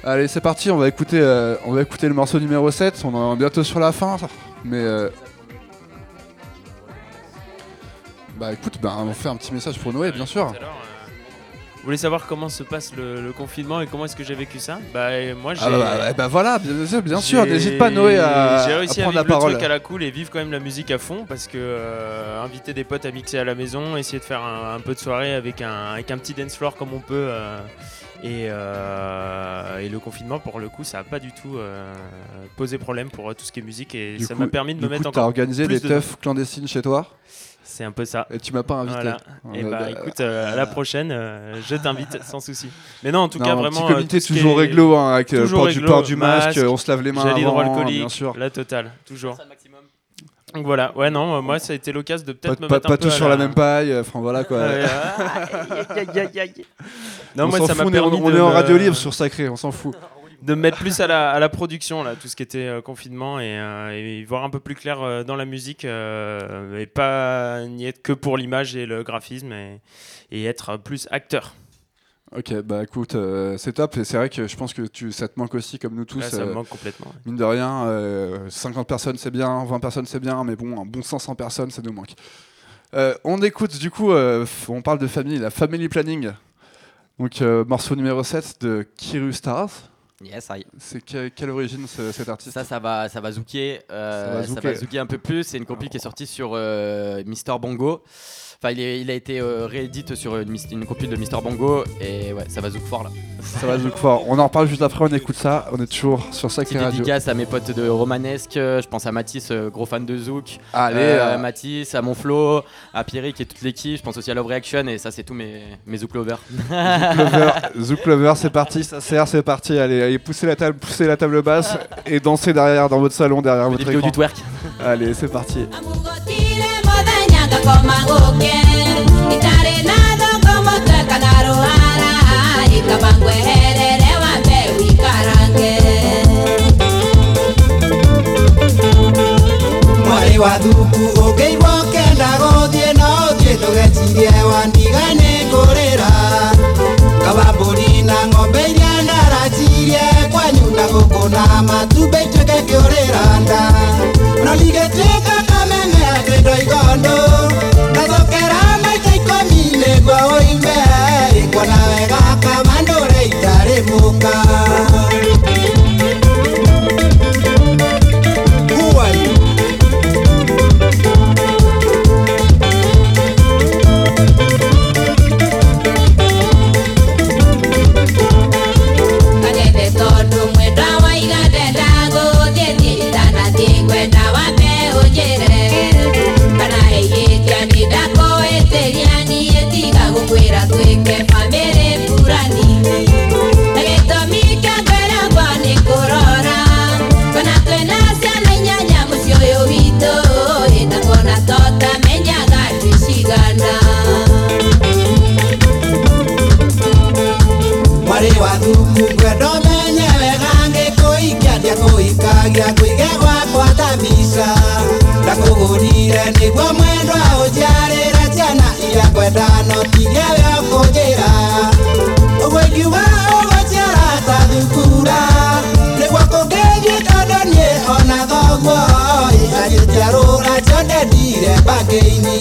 Allez c'est parti, on va écouter euh, on va écouter le morceau numéro 7, on est bientôt sur la fin mais euh, Bah écoute, bah, on fait un petit message pour Noé bien sûr. Voulez savoir comment se passe le, le confinement et comment est-ce que j'ai vécu ça Bah moi j'ai. Ah bah, bah, bah, voilà, bien sûr, bien sûr, n'hésite pas Noé à, J'ai à réussi à, prendre vivre la parole. truc à la cool et vivre quand même la musique à fond parce que euh, inviter des potes à mixer à la maison, essayer de faire un, un peu de soirée avec un, avec un petit dance floor comme on peut. euh, et, euh, et le confinement, pour le coup, ça n'a pas du tout euh, posé problème pour euh, tout ce qui est musique et Du ça coup- m'a permis de me coup, mettre t'as encore. organisé plus des dedans. teufs clandestines chez toi? C'est un peu ça. et tu m'as pas invité. Voilà. Et Euh, bah, bah, écoute, euh, à la prochaine, euh, je t'invite sans souci. Mais non, en tout Non, cas, un vraiment. petit comité toujours réglo hein, avec toujours port du réglo, port du masque, masque, on se lave les mains avant, bien sûr. la totale, toujours. Donc voilà, ouais, non, moi ça a été l'occasion de Pas, peut-être me pas- mettre pas un peu tous sur la même paille, euh, enfin voilà quoi. Ouais, euh, aïe, aïe, aïe, aïe, aïe. Non, on moi s'en ça m'a fout, on est- permis on, de est en radio libre sur Sacré, on s'en fout. de me mettre plus à la, à la production, là, tout ce qui était euh, confinement, et, euh, et voir un peu plus clair euh, dans la musique, euh, et pas n'y être que pour l'image et le graphisme, et, et être plus acteur. Ok, bah écoute, euh, c'est top. Et c'est vrai que je pense que tu, ça te manque aussi, comme nous tous. Ouais, ça me euh, manque complètement. ouais. Mine de rien, euh, 50 personnes c'est bien, 20 personnes c'est bien, mais bon, un bon 500 personnes ça nous manque. Euh, on écoute du coup, euh, on parle de famille, la Family Planning. Donc euh, morceau numéro 7 de Kiru Stars. Yes, aïe. C'est que- quelle origine ce- cet artiste? Ça, ça va, ça va zouker. euh, Ça va ça, zouker. va zouker un peu plus. C'est une compil qui est sortie sur euh, Mister Bongo. Enfin, il, est- il a été euh, réédité sur une, une compil de Mister Bongo. Et ouais, ça va zouk fort là. Ça va zouk fort. On en reparle juste après, on écoute ça. On est toujours sur Sacré Petite Radio. dédicace à mes potes de Romanesque. euh, Je pense à Mathis, euh, gros fan de zouk. Allez, Euh, euh, Mathis, à mon Flo, à Pierrick et toute l'équipe. Je pense aussi à Love Reaction. Et ça, c'est tous mes, mes zouk lovers. Lover, Zouk Lover, c'est parti, ça sert, c'est parti. Allez, allez, poussez la table, poussez la table basse et dansez derrière dans votre salon, derrière votre vidéos écran. du twerk. Allez, c'est parti. Wa thuku ũngĩigua ũkenda gũthiĩ no ũthiĩ ndũgecirie wandiga nĩ kũrĩra kabambũri na ng'ombe iria ndaracirie kwanyu na gũkũ na matumbĩ ituĩke kĩũrĩra nda no ligĩtuĩka kameme atĩ ndoigondũ ndathokera ariko nawe gaka mandore itari munga mwarĩ wa thuku ngwendo menye wega ngĩkũikia ndiakũikagia kũige gwakwa ta mbica ndakũgũrire nĩguo mwendwa ũnjiarĩre ciana iria ngwenda no tiria we ũkũnjĩra ũguo ingiuga ũgũciara ta thukura nĩguo kũngĩthiĩ tondũ niĩ ona thoguo agĩciarũra ciothe ndire mbangĩ-ini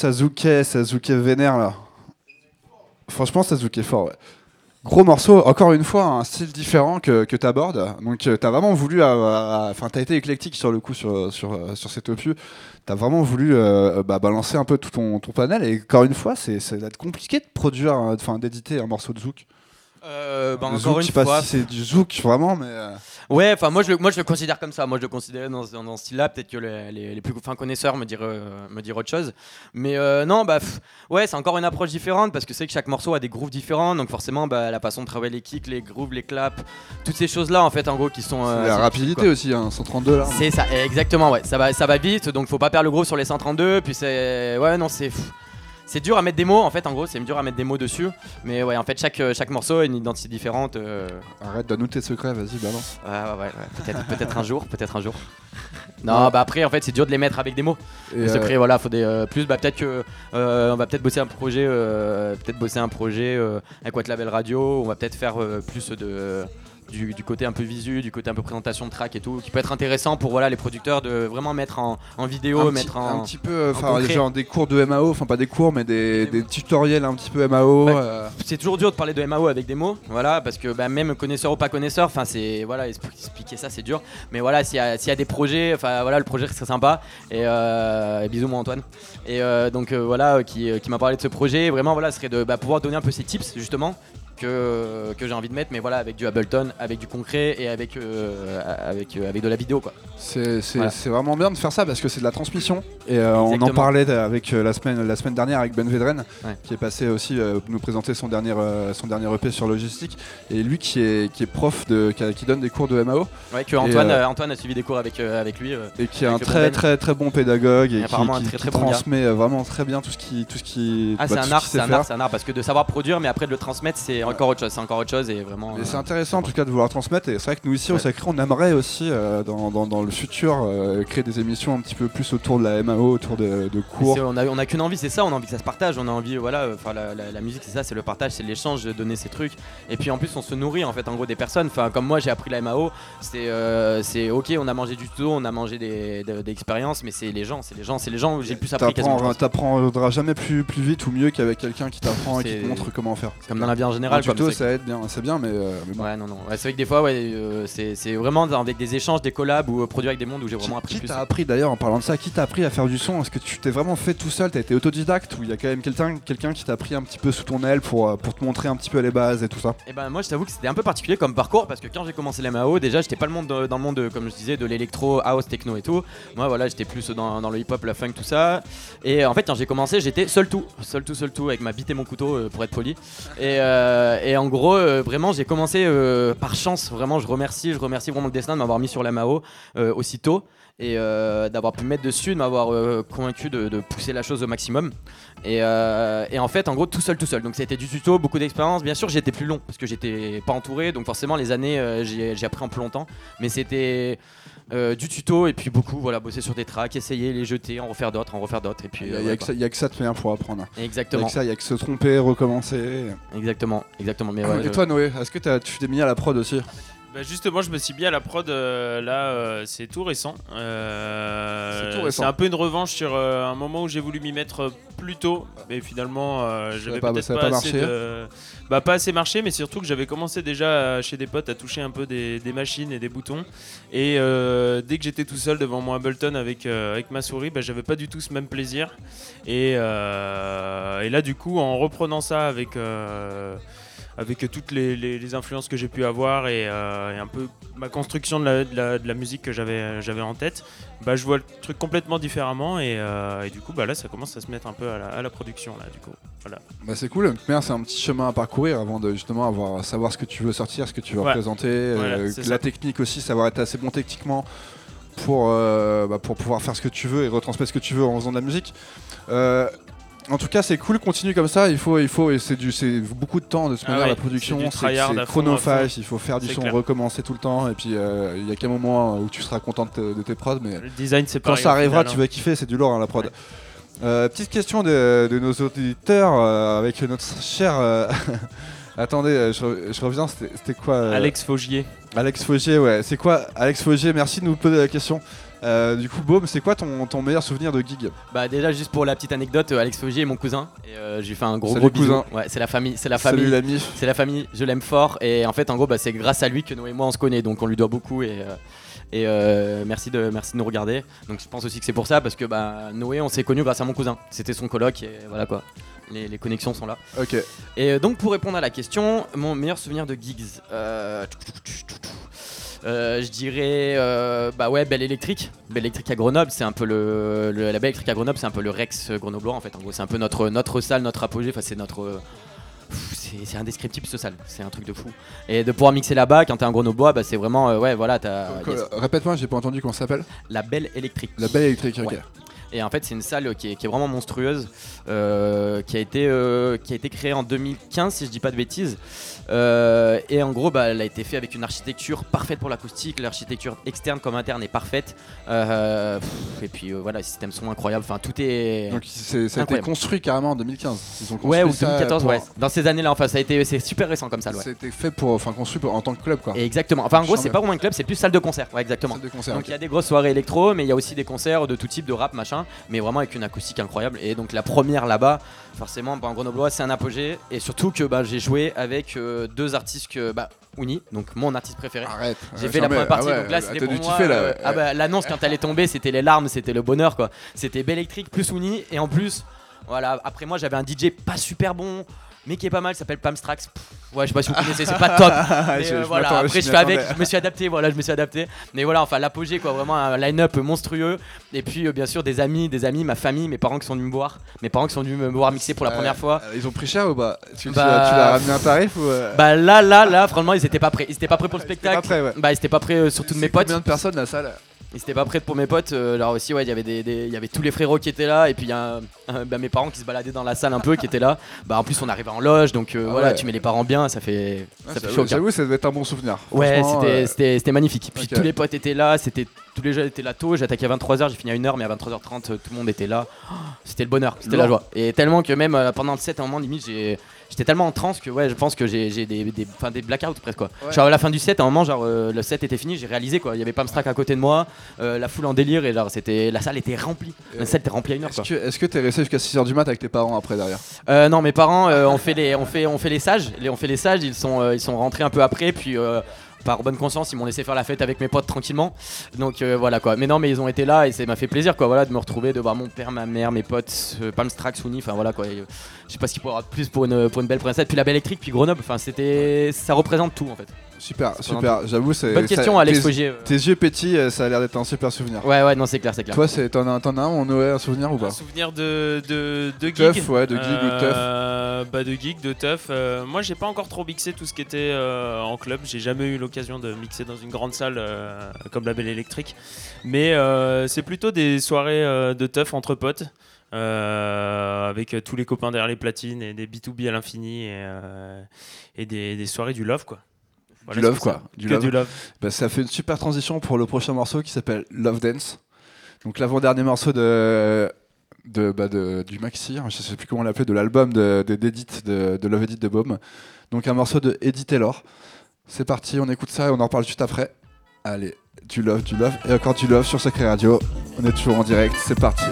Sasuke, Sasuke vénère là. Franchement, est fort. Gros morceau, encore une fois, un style différent que, que tu abordes. Donc, tu as vraiment voulu. euh, euh, Enfin, tu as été éclectique sur le coup sur, sur, euh, sur cet opus. Tu as vraiment voulu euh, bah, balancer un peu tout ton, panel. Et encore une fois, c'est ça va être compliqué de produire, euh, enfin, d'éditer un morceau de Zouk. Euh, bah, Le encore Zouk, une je sais pas fois. si c'est du Zouk vraiment, mais. euh, Ouais, enfin moi je, le- moi je le considère comme ça. Moi je le considère dans, ce- dans ce style-là. Peut-être que les, les- les plus fins connaisseurs me diraient, euh, me diront autre chose. Mais euh, non, bah pff, ouais, c'est encore une approche différente parce que c'est que chaque morceau a des grooves différents. Donc forcément, bah, la façon de travailler les kicks, les grooves, les claps, toutes ces choses-là en fait, en gros, qui sont. euh, c'est la rapidité quoi. aussi, hein, 132 là. C'est ça, exactement, ouais. Ça va, ça va vite, donc faut pas perdre le gros sur les 132. Puis c'est. Ouais, non, c'est. pff, C'est dur à mettre des mots en fait, en gros, c'est dur à mettre des mots dessus. Mais ouais, en fait, chaque, chaque morceau a une identité différente. euh, Arrête, donne-nous tes secrets, vas-y, balance. Ouais, ouais, ouais, ouais. Peut-être, peut-être un jour, peut-être un jour. Non, bah après, en fait, c'est dur de les mettre avec des mots. Et, Parce euh, qu'après, voilà, faut des euh, plus. Bah peut-être que euh, on va peut-être bosser un projet, euh, peut-être bosser un projet euh, avec What Label Radio. On va peut-être faire euh, plus de du, du côté un peu visu, du côté un peu présentation de track et tout, qui peut être intéressant pour voilà les producteurs de vraiment mettre en, en vidéo, un, mettre petit, en un petit peu, enfin, concret. genre des cours de MAO, enfin pas des cours, mais des, des tutoriels un petit peu MAO. Ouais. euh, c'est toujours dur de parler de MAO avec des mots, voilà, parce que bah, même connaisseur ou pas connaisseur, enfin c'est voilà, expli- expliquer ça c'est dur. Mais voilà, s'il y, a- s'il y a des projets, enfin voilà, le projet serait sympa. Et, euh, et bisous mon Antoine. Et euh, donc euh, voilà, euh, qui, euh, qui m'a parlé de ce projet, vraiment voilà, serait de bah, pouvoir donner un peu ces tips justement. Que, que j'ai envie de mettre, mais voilà, avec du Ableton, avec du concret et avec, euh, avec, euh, avec de la vidéo quoi. C'est c'est- Voilà. c'est vraiment bien de faire ça parce que c'est de la transmission. Et euh, on en parlait avec la semaine la semaine dernière avec Ben Vedren, Ouais. qui est passé aussi nous présenter son dernier son dernier EP sur logistique. Et lui qui est qui est prof de qui, a- qui donne des cours de MAO Ouais, que Antoine, Antoine a suivi des cours avec, avec lui. et qui est un très bon très très bon pédagogue et, Et qui, très, bon transmet vraiment très bien tout ce qui tout ce qui Ah, bah, c'est un un art, c'est un art, parce que de savoir produire, mais après de le transmettre, c'est encore autre chose, c'est encore autre chose et vraiment. Et euh, c'est intéressant en tout cas de vouloir transmettre et c'est vrai que nous ici au. Sacré on aimerait aussi euh, dans, dans- dans le futur euh, créer des émissions un petit peu plus autour de la MAO, autour de, de cours. c'est- on a, on a qu'une envie, c'est ça, on a envie que ça se partage, on a envie, voilà, enfin la, la- la musique c'est ça, c'est le partage, c'est l'échange, de donner ces trucs. Et puis en plus on se nourrit en fait en gros des personnes, enfin comme moi j'ai appris la MAO, c'est euh, c'est ok, on a mangé du tuto, on a mangé des, des, des expériences, mais c'est les gens, c'est les gens, c'est les gens où j'ai le plus appris. T'apprendras jamais plus, plus vite ou mieux qu'avec quelqu'un qui t'apprend et qui C'est- te montre comment faire. Comme dans la vie en général, Quoi, tuto, ça aide bien, c'est bien, mais, euh, mais bon. Ouais, non, non. Ouais, c'est vrai que des fois, ouais, euh, c'est c'est vraiment avec des échanges, des collabs ou euh, produire avec des mondes où j'ai vraiment appris Qui plus. t'a appris d'ailleurs en parlant de ça Qui t'a appris à faire du son? Est-ce que tu t'es vraiment fait tout seul? T'as été autodidacte ou il y a quand même quelqu'un quelqu'un qui t'a pris un petit peu sous ton aile pour, pour te montrer un petit peu les bases et tout ça? Et ben moi je t'avoue que c'était un peu particulier comme parcours parce que quand j'ai commencé la MAO déjà j'étais pas le monde de- dans le monde de, comme je disais de l'électro, house, techno et tout. Moi voilà j'étais plus dans, dans le hip hop, la funk tout ça. Et en fait quand j'ai commencé j'étais seul tout, seul tout, seul tout avec ma bite et mon couteau pour être poli. Et, euh, et en gros euh, vraiment j'ai commencé euh, par chance vraiment je remercie, je remercie vraiment le destin de m'avoir mis sur la MAO euh, aussitôt et euh, d'avoir pu me mettre dessus, de m'avoir euh, convaincu de, pousser la chose au maximum. Et, euh, en fait, en gros, tout seul, tout seul. Donc, ça a été du tuto, beaucoup d'expérience. Bien sûr, j'étais plus long parce que j'étais pas entouré. Donc, forcément, les années, euh, j'ai appris en plus longtemps. Mais c'était euh, du tuto et puis beaucoup, voilà, bosser sur des tracks, essayer, les jeter, en refaire d'autres, en refaire d'autres. Et puis, Il y, a- euh, a ouais, que ça- a que de faire pour apprendre. Il y a Exactement, que ça, il y a que se tromper, recommencer. exactement, exactement. Mais ouais, et je- toi Noé, est-ce que t'as- tu t'es mis à la prod aussi? Bah justement, je me suis mis à la prod euh, là, euh, c'est tout récent. Euh, C'est tout récent. un peu une revanche sur un moment où j'ai voulu m'y mettre plus tôt, mais finalement, j'avais pas- peut-être ça a pas, pas assez marché de, bah pas assez marché, mais surtout que j'avais commencé déjà chez des potes à toucher un peu des, des machines et des boutons. Et euh, dès que j'étais tout seul devant mon Ableton avec euh, avec ma souris, bah, j'avais pas du tout ce même plaisir. Et, euh, et là, du coup, en reprenant ça avec euh, avec toutes les, les- les influences que j'ai pu avoir et, euh, et un peu ma construction de la, de la- de la musique que j'avais j'avais en tête, bah, je vois le truc complètement différemment et, euh, et du coup bah, là ça commence à se mettre un peu à la, à la production là du coup. Voilà. Bah c'est cool, c'est un petit chemin à parcourir avant de justement avoir savoir ce que tu veux sortir, ce que tu veux Ouais. représenter, euh, Voilà, la ça. technique aussi, savoir être assez bon techniquement pour, bah, pour pouvoir faire ce que tu veux et retransmettre ce que tu veux en faisant de la musique. Euh, en tout cas, c'est cool, continue comme ça. Il faut, il faut, et c'est du, c'est beaucoup de temps de se Ah manière ouais, la production. c'est chronophage. Il faut faire du son, clair. recommencer tout le temps. Et puis, euh, il y a qu'un moment où tu seras content de, te- de tes prods, mais Le design c'est quand ça arrivera, final, tu vas kiffer. C'est du lourd, hein, la prod. Euh, petite question de, de nos auditeurs euh, avec notre cher euh, Attendez, euh, je, je reviens, c'était quoi euh, Alex Faugier. Alex Faugier, ouais. C'est quoi Alex Faugier, merci de nous poser la question. Euh, du coup, Baume, c'est quoi ton, ton meilleur souvenir de gig Bah déjà juste pour la petite anecdote, euh, Alex Faugier est mon cousin et euh, j'ai fait un gros Salut, gros bisou. cousin. Ouais, c'est la famille, c'est la Salut famille, c'est la famille. Je l'aime fort et en fait en gros bah, c'est grâce à lui que Noé et moi on se connaît donc on lui doit beaucoup et euh, et merci de merci de nous regarder. Donc je pense aussi que c'est pour ça parce que bah Noé on s'est connu grâce à mon cousin. C'était son coloc et voilà quoi. Les, les connexions sont là. Ok. Et donc pour répondre à la question, mon meilleur souvenir de gigs, euh, euh, je dirais euh, bah ouais Belle Électrique. Belle Électrique à Grenoble, c'est un peu le, le- la Belle Électrique à Grenoble, c'est un peu le Rex grenoblois en fait. En gros, c'est un peu notre notre salle, notre apogée. Enfin, c'est notre euh, c'est indescriptible ce salle, c'est un truc de fou. Et de pouvoir mixer là-bas quand t'es un grenoblois, bah c'est vraiment euh, ouais voilà t'as yes. euh, Répète-moi, j'ai pas entendu comment ça s'appelle la Belle Électrique. La Belle Électrique, ok. Ouais. Et en fait, c'est une salle qui est, qui est vraiment monstrueuse, euh, qui, a été, euh, qui a été créée en 2015, si je dis pas de bêtises. Euh, et en gros, bah, elle a été faite avec une architecture parfaite pour l'acoustique. L'architecture externe comme interne est parfaite. Pff, et puis voilà, les systèmes sont incroyables. Enfin, tout est. Donc ça a été Incroyable. construit carrément en 2015. Ils ont construit ouais, ou ça 2014, pour- ouais. Dans ces années-là, enfin, ça a été, c'est super récent comme salle, ouais. C'était fait pour, enfin construit pour- en tant que club quoi. Et exactement. Enfin, en gros, c'est pas vraiment un club, c'est plus salle de concert. Ouais, exactement. Salle de concert. Donc il y a des grosses soirées électro, mais il y a aussi des concerts de tout type, de rap, machin, mais vraiment avec une acoustique incroyable. Et donc la première là-bas, forcément, bah, en grenoblois, c'est un apogée. Et surtout que bah, j'ai joué avec euh, deux artistes que, bah, Uni, donc mon artiste préféré. Arrête. J'ai fait la première partie, Ah ouais, donc là c'était pour moi. là, euh, ouais. ah bah, l'annonce quand elle est tombée, c'était les larmes, c'était le bonheur quoi. C'était Belle Électrique plus Uni, et en plus, voilà. Après moi, j'avais un DJ pas super bon, mais qui est pas mal, il s'appelle Pamstrax. Pff, Ouais, je sais pas si vous connaissez, c'est pas top. Mais, Je- euh, je voilà, m'attends- après je je fais avec, je me suis adapté, voilà, je me suis adapté. Mais voilà, enfin l'apogée quoi, vraiment un line-up monstrueux. Et puis euh, bien sûr des amis, des amis, ma famille, mes parents qui sont venus me voir, mes parents qui sont venus me voir mixer pour la Euh, première fois. Ils ont pris cher ou pas? Tu Bah, l'as- tu l'as ramené un tarif ou euh, Bah là, là, là, franchement, ils étaient pas prêts. Ils étaient pas prêts pour le spectacle. pas prêts, ouais. Bah, ils étaient pas prêts surtout de mes potes. Combien de personnes la salle? Ils étaient pas prêts pour mes potes. euh, alors aussi, ouais, il y avait des, y avait tous les frérots qui étaient là, et puis il y a un- un- bah, mes parents qui se baladaient dans la salle un peu, qui étaient là. Bah, en plus, on arrivait en loge, donc euh, Ah voilà, ouais. tu mets les parents bien, ça fait, Ah, ça fait chaud. J'avoue, ça devait être un bon souvenir. Ouais, c'était euh, c'était- c'était magnifique. Puis tous les potes étaient là, c'était tous les jeux étaient là tôt. J'attaquais à 23h, j'ai fini à 1h, mais à 23h30, euh, tout le monde était là. C'était le bonheur, c'était la joie. Et tellement que même pendant le set, à un moment limite, j'ai- j'étais tellement en transe que ouais, je pense que j'ai des, des, blackouts presque quoi. Ouais. Genre à la fin du set, à un moment, genre euh, le set était fini, j'ai réalisé quoi. Il y avait Pamstrack à côté de moi, euh, la foule en délire et genre c'était la salle était remplie. La salle était remplie à une heure Est-ce que est-ce que t'es resté jusqu'à 6h du mat avec tes parents après derrière? Euh, non, mes parents, on fait les, on fait, on fait les sages. Les, on fait les sages. Ils sont, ils sont rentrés un peu après, puis par bonne conscience, ils m'ont laissé faire la fête avec mes potes tranquillement. Donc euh, voilà quoi. Mais non, mais ils ont été là et ça m'a fait plaisir quoi. Voilà, de me retrouver, de voir mon père, ma mère, mes potes, euh, Palmstrack, Souni. Enfin voilà quoi. Et, euh, je sais pas ce qu'il pourra avoir de plus pour une, pour une belle princesse. Puis la belle électrique, puis Grenoble. Enfin, c'était, ça représente tout en fait. Super, Ça super. J'avoue, c'est. Bonne ça- question, Alex tes- Fogier. euh. Tes yeux pétillent, euh, ça a l'air d'être un super souvenir. Ouais, ouais, non, c'est clair, c'est clair. Toi, c'est- t'en as, t'en as un, on aurait un souvenir ou pas? Un souvenir de, de, de Teuf, gig ouais, de gig ou de teuf. Euh, Bah de gig, de teuf. Euh, moi j'ai pas encore trop mixé tout ce qui était euh, en club. J'ai jamais eu l'occasion de mixer dans une grande salle euh, comme la Belle Électrique. Mais euh, c'est plutôt des soirées euh, de teuf entre potes. Euh, avec euh, tous les copains derrière les platines et des B2B à l'infini et, euh, et des, des soirées du love quoi. Voilà Du love, quoi. Du love. du love. Bah, ça fait une super transition pour le prochain morceau qui s'appelle Love Dance. Donc l'avant-dernier morceau de, de, bah, de- du maxi, hein, je sais plus comment l'appeler, de l'album de, de, d'Edith, de, de Love Edit de Baume. Donc un morceau de Eddie Taylor. C'est parti, on écoute ça et on en parle juste après. Allez, du love, du love et encore du love sur Sacré Radio. On est toujours en direct, c'est parti.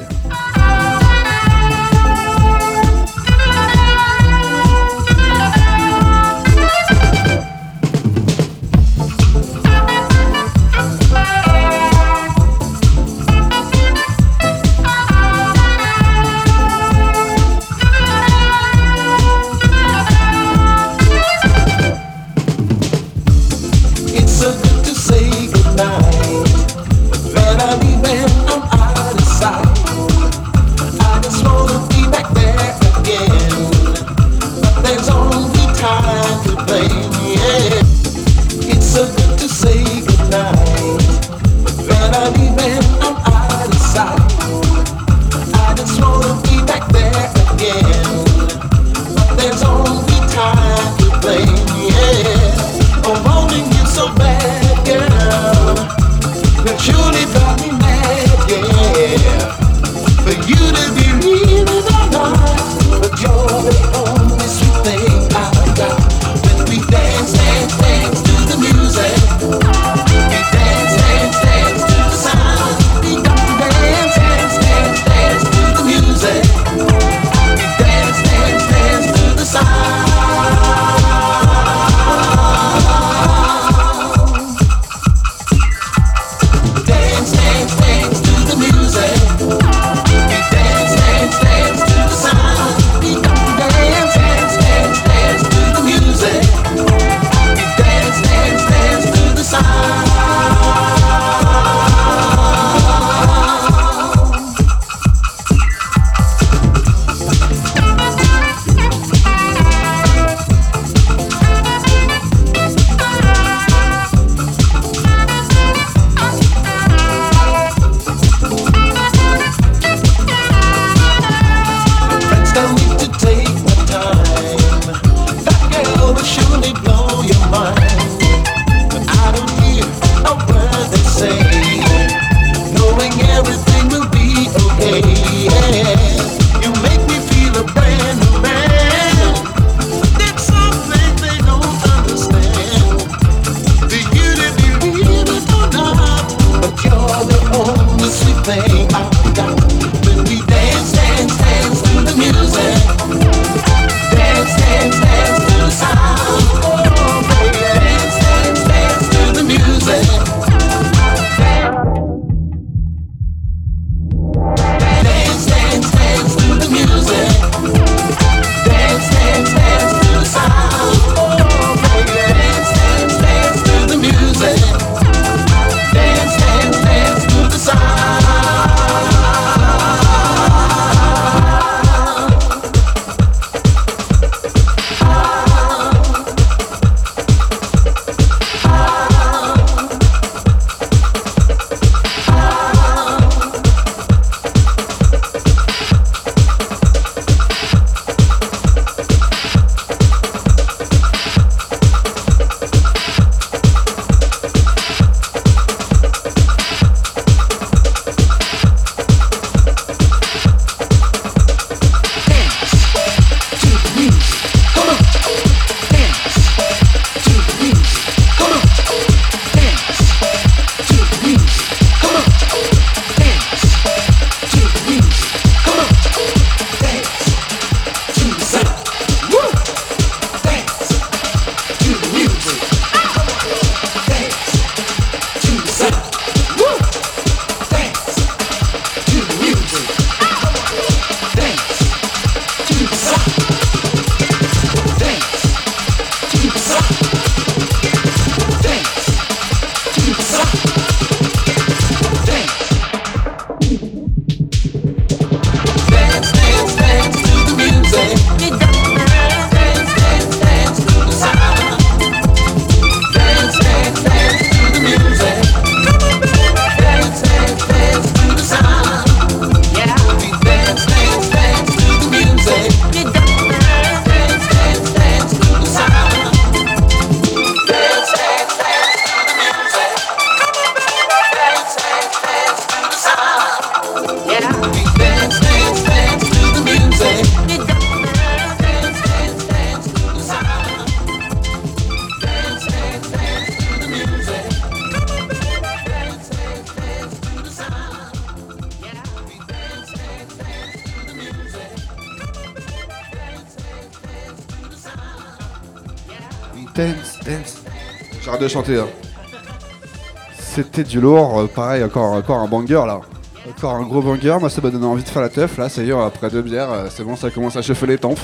Du lourd, euh, pareil, encore, encore un banger là. Encore un gros banger, moi ça m'a donné envie de faire la teuf là, ça y est, après deux bières, euh, c'est bon, ça commence à chauffer les tempes.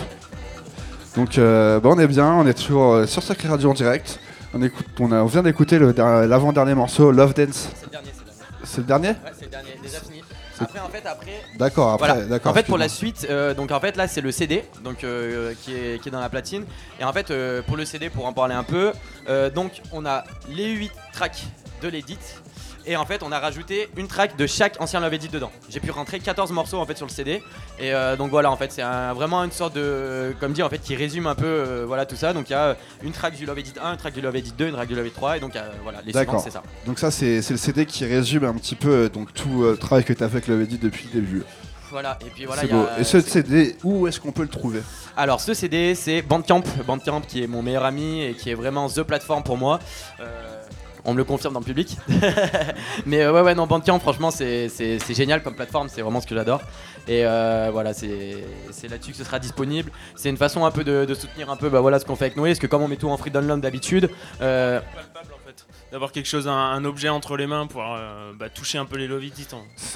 Donc euh, bah, on est bien, on est toujours sur Sacré Radio en direct. On, écoute, on, a- on vient d'écouter l'avant-dernier morceau, Love Dance. C'est le dernier, c'est le dernier. C'est le dernier? Ouais, c'est le dernier, déjà fini. Après, en fait, après. D'accord, après, Voilà. d'accord. En fait, pour la suite, euh, donc en fait là c'est le CD, donc euh, qui, est, qui est dans la platine. Et en fait, euh, pour le CD, pour en parler un peu, donc on a les 8 tracks de l'édit. Et en fait, on a rajouté une track de chaque ancien Love Edit dedans. J'ai pu rentrer 14 morceaux en fait sur le CD. Et euh, donc voilà, en fait, c'est un- vraiment une sorte de, comme dit, en fait, qui résume un peu, euh, voilà tout ça. Donc il y a euh, une track du Love Edit 1, une track du Love Edit 2, une track du Love Edit 3. Et donc euh, voilà, les D'accord. c'est ça. Donc ça c'est le CD qui résume un petit peu euh, donc tout euh, le travail que tu as fait avec le Edit depuis le début. Voilà, et puis voilà, y a- beau. Et ce CD, où est-ce qu'on peut le trouver? Alors ce CD c'est Bandcamp, Bandcamp qui est mon meilleur ami et qui est vraiment the plateforme pour moi. Euh, on me le confirme dans le public. Mais euh, ouais ouais non Bandcamp franchement c'est génial comme plateforme, c'est vraiment ce que j'adore. Et euh, voilà c'est c'est là-dessus que ce sera disponible. C'est une façon un peu de, de soutenir un peu bah, voilà, ce qu'on fait avec Noé, parce que comme on met tout en free download d'habitude, euh, palpable en fait. D'avoir quelque chose, un, un objet entre les mains pour euh, bah, toucher un peu les dire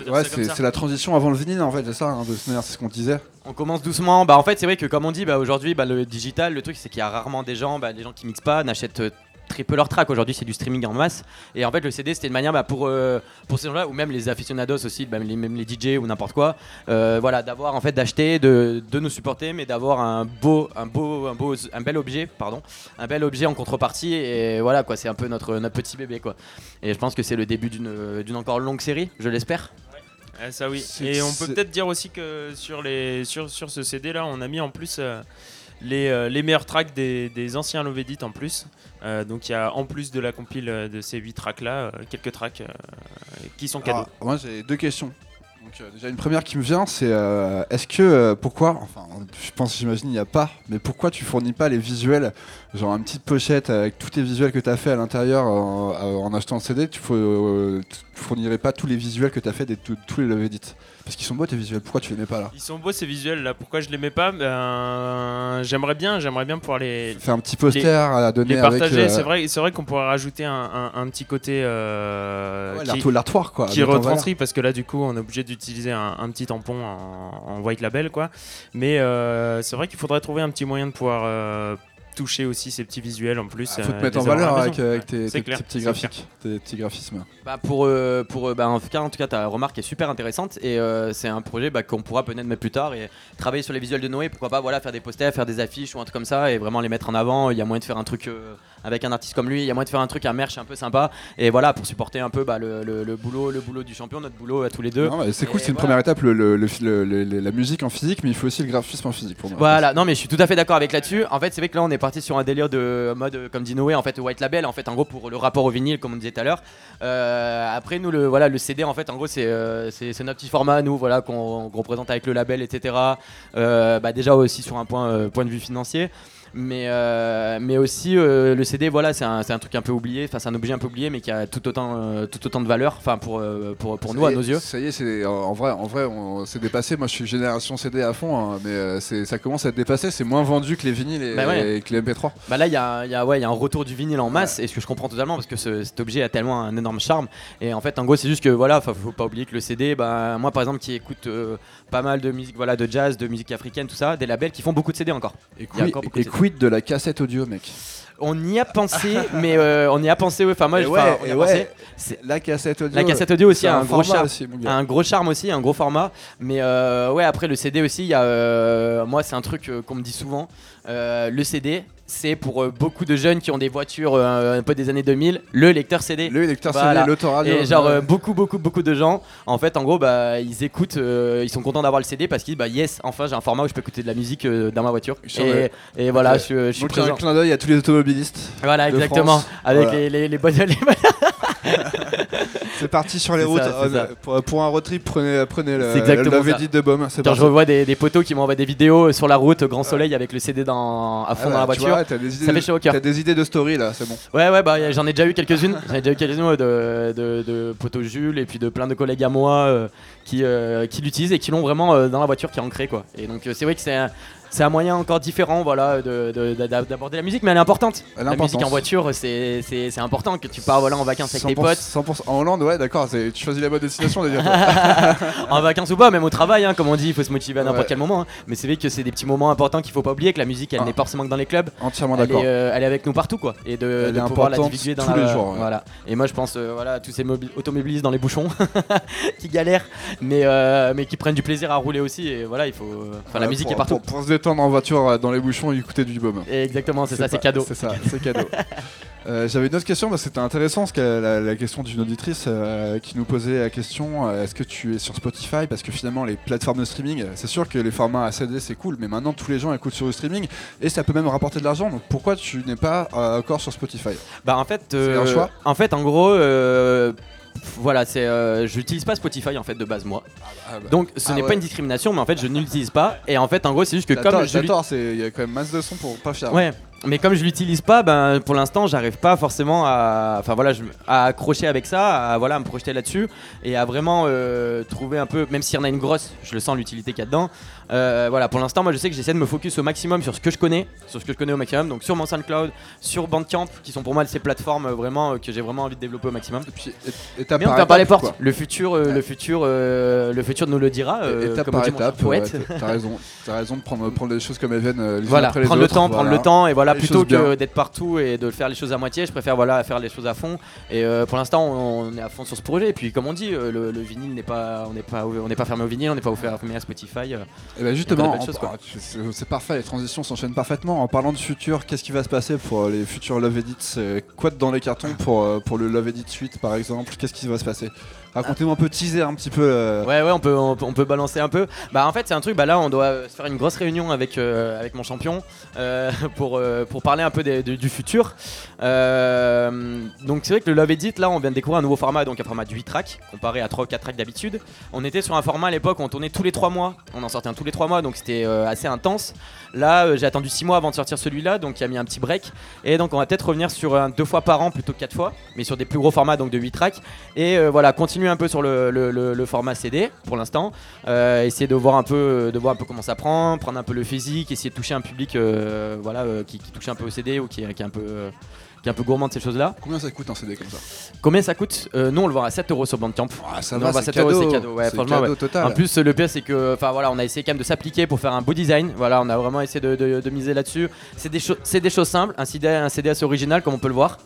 Ouais, c'est la transition avant le vinyle en fait, c'est ça, hein, de manière, c'est ce qu'on disait. On commence doucement. Bah en fait c'est vrai que comme on dit, bah aujourd'hui bah, le digital, le truc c'est qu'il y a rarement des gens, bah, des gens qui mixent pas, n'achètent euh, très peu leur track. Aujourd'hui c'est du streaming en masse. Et en fait le CD c'était une manière bah, pour euh, pour ces gens-là ou même les aficionados aussi, bah, les, même les DJ ou n'importe quoi, euh, voilà d'avoir en fait d'acheter, de, de nous supporter, mais d'avoir un beau un beau un beau un bel objet, pardon, un bel objet en contrepartie. Et voilà quoi, c'est un peu notre notre petit bébé quoi. Et je pense que c'est le début d'une d'une encore longue série, je l'espère. Ah, ça oui. C'est- Et on peut c'est- peut-être dire aussi que sur, les, sur, sur ce CD là, on a mis en plus euh, les, euh, les meilleurs tracks des, des anciens Love Edit en plus. Euh, donc il y a en plus de la compile euh, de ces 8 tracks là, quelques tracks qui sont cadeaux. Moi j'ai deux questions. Donc, déjà une première qui me vient, c'est est-ce que pourquoi, enfin, je pense, j'imagine il n'y a pas, mais pourquoi tu fournis pas les visuels, genre une petite pochette avec tous tes visuels que tu as fait à l'intérieur en, achetant le CD, tu, fournirais pas tous les visuels que tu as fait de tous les Love Edit? Parce qu'ils sont beaux tes visuels, pourquoi tu les mets pas là Ils sont beaux ces visuels là. Pourquoi je les mets pas? Ben, J'aimerais bien, j'aimerais bien pouvoir les Faire un petit poster les- à donner les partager. euh, C'est vrai, c'est vrai qu'on pourrait rajouter un, un- un petit côté euh, Ouais, l'artoir, quoi, qui retranscrit parce que là du coup on est obligé d'utiliser un, un petit tampon en, en white label quoi. Mais euh, c'est vrai qu'il faudrait trouver un petit moyen de pouvoir euh, toucher aussi ces petits visuels en plus. Ah, faut te euh, mettre en valeur la avec, tes, C'est tes- clair, tes petits graphiques, tes petits graphismes. Bah pour, euh, pour euh, bah en tout cas, en tout cas, ta remarque est super intéressante et euh, c'est un projet bah, qu'on pourra peut-être mettre plus tard et travailler sur les visuels de Noé. Pourquoi pas, voilà, faire des posters, faire des affiches ou un truc comme ça et vraiment les mettre en avant. Il y a moyen de faire un truc euh, avec un artiste comme lui. Il y a moyen de faire un truc, un merch un peu sympa et voilà pour supporter un peu bah, le, le- le boulot, le boulot du champion, notre boulot à tous les deux. C'est cool, c'est une voilà. première étape, le, la musique en physique, mais il faut aussi le graphisme en physique pour moi. Voilà, non mais je suis tout à fait d'accord avec là-dessus. En fait, c'est vrai que là on est parti sur un délire de mode euh, comme dit Noé, en fait white label, en fait en gros pour le rapport au vinyle comme on disait tout à l'heure. Euh, après nous le voilà le CD en fait en gros c'est euh, c'est notre petit format nous voilà qu'on représente avec le label etc. Euh, bah, déjà aussi sur un point point de vue financier. Mais, euh, mais aussi euh, le CD voilà c'est un, un truc un peu oublié enfin c'est un objet un peu oublié mais qui a tout autant euh, tout autant de valeur enfin pour, pour, pour nous à nos yeux Ça y est, c'est en vrai, en vrai, on s'est dépassé. Moi, je suis génération CD à fond, hein, mais ça commence à être dépassé. C'est moins vendu que les vinyles et, Bah ouais. et que les MP3. Bah là, il y a, y a- ouais, il y a un retour du vinyle en masse, et ce que je comprends totalement parce que ce- cet objet a tellement un énorme charme. Et en fait, en gros, c'est juste que voilà, faut faut pas oublier que le CD, bah, moi par exemple, qui écoute pas mal de musique, voilà, de jazz, de musique africaine, tout ça, des labels qui font beaucoup de CD encore. Et, Il y a encore beaucoup et de CD. De la cassette audio, mec On y a pensé, mais euh, on y a pensé, ouais. Enfin, moi, ouais, on y a pensé. C'est- la cassette audio. La cassette audio aussi a un, gros charme, aussi, un gros charme aussi, un gros format. Mais euh, ouais, après le CD aussi, il y a, euh, moi c'est un truc qu'on me dit souvent. Le CD, c'est pour euh, beaucoup de jeunes qui ont des voitures euh, un peu des années 2000, le lecteur CD. Le lecteur Voilà. CD, l'autoradio. Et genre euh, beaucoup beaucoup beaucoup de gens, en fait en gros bah ils écoutent, ils sont contents d'avoir le CD parce qu'ils disent bah yes enfin j'ai un format où je peux écouter de la musique dans ma voiture. Et, voilà Ok. je, je suis Donc, a un présent. clin d'œil à tous les automobilistes. Voilà exactement France. avec Voilà. les, les, les bonnes C'est parti sur les routes. ça, Euh. Pour, pour un road trip, prenez, prenez le, le de Baume. Quand je revois des, des poteaux qui m'envoient des vidéos sur la route, grand soleil avec le CD dans, à fond Ah dans la tu voiture, vois, t'as des idées ça de- fait chaud au cœur. T'as des idées de story là, c'est bon. Ouais, ouais, bah j'en ai déjà eu quelques-unes. J'en ai déjà eu quelques-unes de, de, de poteaux Jules et puis de plein de collègues à moi euh, qui, euh, qui l'utilisent et qui l'ont vraiment euh, dans la voiture, qui est ancré quoi. Et donc c'est vrai que c'est un, c'est un moyen encore différent voilà, de- de- de- d'a- d'aborder la musique, mais elle est importante. La musique en voiture, c'est important que tu pars voilà, en vacances avec tes 100%, potes. 100%. En Hollande, ouais, d'accord. Tu choisis la bonne destination toi. en vacances ou pas, même au travail, hein, comme on dit, il faut se motiver à n'importe Ouais. quel moment. hein. Mais c'est vrai que c'est des petits moments importants qu'il faut pas oublier, que la musique, elle Ah. n'est pas forcément que dans les clubs. Entièrement d'accord. est, euh, elle est avec nous partout, quoi. Et de, de pouvoir la divulguer dans tous la- les jours, ouais. Voilà. Et moi, je pense, euh, voilà, à tous ces mobi- automobilistes dans les bouchons qui galèrent, mais euh, mais qui prennent du plaisir à rouler aussi. Et voilà, il faut. euh, Enfin, la musique pour- est partout. Pour, pour se détendre en voiture euh, dans les bouchons et écouter du baume. Exactement, c'est ça, c'est cadeau. C'est ça, c'est cadeau. Euh, J'avais une autre question, parce que c'était intéressant, ce la, la question d'une auditrice euh, qui nous posait la question euh, est-ce que tu es sur Spotify? Parce que finalement, les plateformes de streaming, c'est sûr que les formats à CD c'est cool, mais maintenant tous les gens écoutent sur le streaming et ça peut même rapporter de l'argent. Donc pourquoi tu n'es pas encore sur Spotify? Bah en fait, un choix? en fait, en gros, euh, voilà, c'est, euh, j'utilise pas Spotify en fait de base moi. Donc ce Ah n'est ouais. pas une discrimination, mais en fait je ne l'utilise pas. Et en fait, en gros, c'est juste que comme je il y a quand même masse de sons pour pas fier. Ouais, mais comme je l'utilise pas, ben pour l'instant, j'arrive pas forcément à, enfin voilà, je- à accrocher avec ça, à voilà, à me projeter là-dessus et à vraiment euh, trouver un peu, même s'il y en a une grosse, je le sens l'utilité qu'il y a dedans. Euh, voilà, pour l'instant, moi, je sais que j'essaie de me focus au maximum sur ce que je connais, sur ce que je connais au maximum, donc sur mon SoundCloud, sur Bandcamp, qui sont pour moi ces plateformes euh, vraiment euh, que j'ai vraiment envie de développer au maximum. étape mais on par ferme pas les étape, portes. quoi. Le futur, le futur, le futur nous le dira. étape comme par étape, ouais, t'as- raison, t'as raison de prendre, prendre les choses comme elles viennent. les voilà, après les prendre le temps, prendre le temps et voilà Les plutôt que d'être partout et de faire les choses à moitié, je préfère voilà faire les choses à fond. Et pour l'instant, on, on est à fond sur ce projet. Et puis comme on dit, le, le vinyle n'est pas, on n'est pas, on n'est pas fermé au vinyle, on n'est pas fermé à Spotify. Et ben Il y a justement, c'est parfait, les transitions s'enchaînent parfaitement. En parlant de futur, qu'est-ce qui va se passer pour euh, les futurs Love Edits? Quoi dans les cartons pour, euh, pour le Love Edit suite par exemple? Qu'est-ce qui va se passer? Racontez-moi un peu, teaser un petit peu. euh, Ouais, ouais, on peut, on, peut- balancer un peu. Bah, en fait, c'est un truc. Bah, là, on doit se faire une grosse réunion avec, euh, avec mon champion euh, pour, pour parler un peu du futur. Donc, c'est vrai que le Love Edit, là, on vient de découvrir un nouveau format, donc un format de 8 tracks, comparé à 3 ou 4 tracks d'habitude. On était sur un format à l'époque où on tournait tous les 3 mois. On en sortait un tous les 3 mois, donc c'était assez intense. Là, j'ai attendu 6 mois avant de sortir celui-là, donc il a mis un petit break. Et donc, on va peut-être revenir sur un 2 fois par an plutôt que 4 fois, mais sur des plus gros formats, donc de 8 tracks. Et voilà, continuer un peu sur le, le- le- le format CD pour l'instant. Euh, essayer de voir un peu, de voir un peu comment ça prend, prendre un peu le physique, essayer de toucher un public, euh, voilà, euh, qui, qui touche un peu au CD ou qui, est- qui est un peu, qui est un peu gourmand de ces choses-là. Combien ça coûte un CD comme ça? Combien ça coûte? Euh, Nous, on le vend à 7 euros sur Bandcamp. Ah, ça Non, va, c'est 7 euros, cadeau. c'est cadeau. Ouais, franchement, cadeau ouais. total. En plus, le pire, c'est que, enfin voilà, on a essayé quand même de s'appliquer pour faire un beau design. Voilà, on a vraiment essayé de, de- de miser là-dessus. C'est des, c'est des choses simples, un CD, un CD assez original, comme on peut le voir.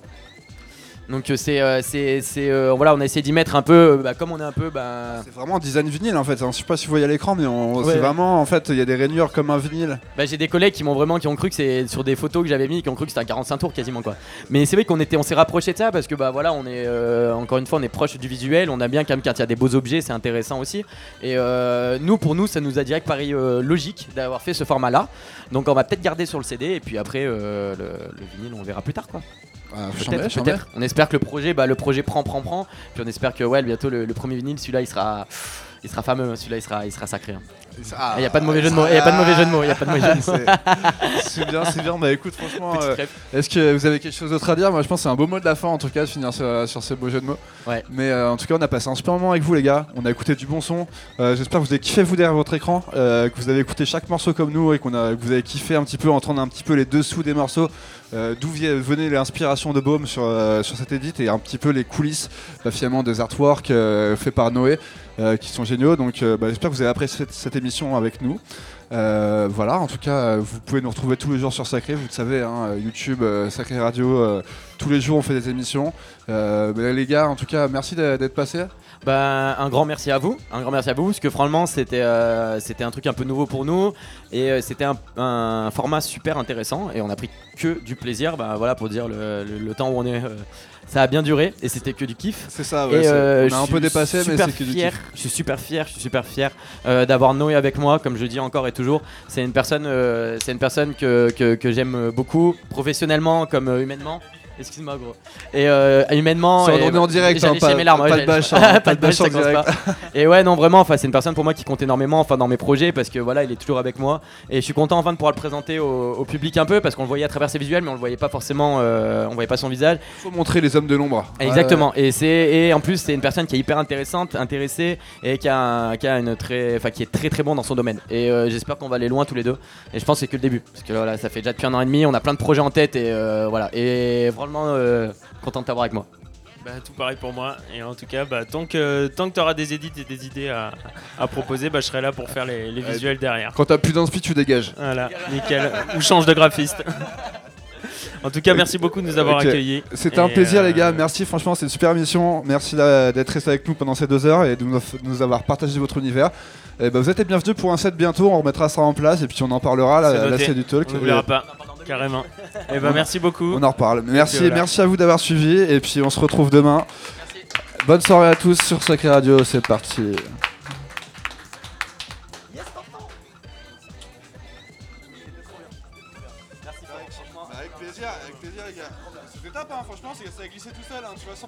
Donc euh, c'est, euh, c'est, c'est, euh, voilà, on a essayé d'y mettre un peu, bah, comme on est un peu, bah, C'est vraiment un design vinyle en fait. hein. Je sais pas si vous voyez à l'écran, mais on- Ouais, c'est vraiment en fait, il y a des rainures comme un vinyle. Bah, j'ai des collègues qui m'ont vraiment qui ont cru que c'est sur des photos que j'avais mis qui ont cru que c'était un 45 tours quasiment quoi. Mais c'est vrai qu'on était on s'est rapproché de ça parce que bah voilà on est euh, encore une fois on est proche du visuel, on a bien quand même quand il y a des beaux objets c'est intéressant aussi. Et euh, nous pour nous ça nous a direct paru euh, logique d'avoir fait ce format là. Donc on va peut-être garder sur le CD et puis après le, le vinyle on verra plus tard quoi. Ah, Peut-être. On espère que le projet, bah, le projet prend, prend, prend. Puis on espère que ouais, bientôt le, le premier vinyle, celui-là, il sera, il sera fameux. hein. Celui-là, il sera, il sera sacré. Ah, Il n'y a pas de mauvais jeu de mots. Il y a pas de mauvais jeu de mots. Il y a pas de mauvais jeu de mots. C'est- bien, c'est bien. Bah écoute, franchement, euh, est-ce que vous avez quelque chose d'autre à dire? Moi, je pense que c'est un beau mot de la fin en tout cas de finir sur, sur ces beaux jeux de mots. Ouais. Mais euh, en tout cas, on a passé un super moment avec vous, les gars. On a écouté du bon son. Euh, J'espère que vous avez kiffé vous derrière votre écran, que vous avez écouté chaque morceau comme nous et qu'on a, que vous avez kiffé un petit peu entendre un petit peu les dessous des morceaux. Euh, D'où venait l'inspiration de Baume sur, euh, sur cette édite et un petit peu les coulisses bah, finalement des artworks euh, faits par Noé euh, qui sont géniaux. Donc bah, j'espère que vous avez apprécié cette émission avec nous. Euh, voilà, en tout cas, euh, vous pouvez nous retrouver tous les jours sur Sacré, vous le savez, hein, euh, YouTube, euh, Sacré Radio, euh, tous les jours on fait des émissions. Euh, bah, les gars, en tout cas, merci d'être passés. Bah, un grand merci à vous, un grand merci à vous, parce que franchement c'était c'était un truc un peu nouveau pour nous et c'était un, un format super intéressant et on a pris que du plaisir, bah voilà pour dire le, le- le temps où on est, ça a bien duré et c'était que du kiff. C'est ça, ouais, euh, on a un peu dépassé, mais super c'est que du fier, kiff. Je suis super fier, je suis super fier euh, d'avoir Noé avec moi, comme je dis encore et toujours. C'est une personne, euh, c'est une personne que, j'aime beaucoup, professionnellement comme euh, humainement. Excuse-moi gros. Et euh, humainement. On et- est en direct, hein, pas- mes larmes, pas ouais, de bâche, hein, pas de bâche en ça commence direct. pas. Et ouais non vraiment, enfin c'est une personne pour moi qui compte énormément, enfin dans mes projets parce que voilà il est toujours avec moi et je suis content enfin de pouvoir le présenter au, au public un peu parce qu'on le voyait à travers ses visuels mais on le voyait pas forcément, euh, on voyait pas son visage. Faut montrer les hommes de l'ombre. Exactement. Et et en plus c'est une personne qui est hyper intéressante, intéressée et qui a, un- qui a une très, qui est très très bon dans son domaine. Et euh, j'espère qu'on va aller loin tous les deux. Et je pense que c'est que le début parce que voilà ça fait déjà depuis un an et demi, on a plein de projets en tête et euh, voilà. Et vraiment euh, content de t'avoir avec moi. Bah, tout pareil pour moi. Et en tout cas, bah, tant que, tant que tu auras des édits et des idées à, à proposer, bah, je serai là pour faire les, les Ouais. visuels derrière. Quand t'as plus d'inspi, tu dégages. Voilà, nickel. Ou change de graphiste. en tout cas, merci beaucoup de nous avoir accueillis. C'était un plaisir, euh, les gars. Merci, franchement, c'est une super émission. Merci d'être resté avec nous pendant ces deux heures et de nous, avoir partagé votre univers. Et bah, vous êtes les bienvenus pour un set bientôt. On remettra ça en place et puis on en parlera noté. c'est du talk. On n'oubliera Et pas, carrément. Et bah, On- merci beaucoup. On en reparle. Merci, voilà. merci à vous d'avoir suivi et puis on se retrouve demain. Bonne soirée à tous sur Sacré Radio. C'est parti. Avec plaisir, avec plaisir les gars. C'était top, franchement, ça a glissé tout seul, tu vois,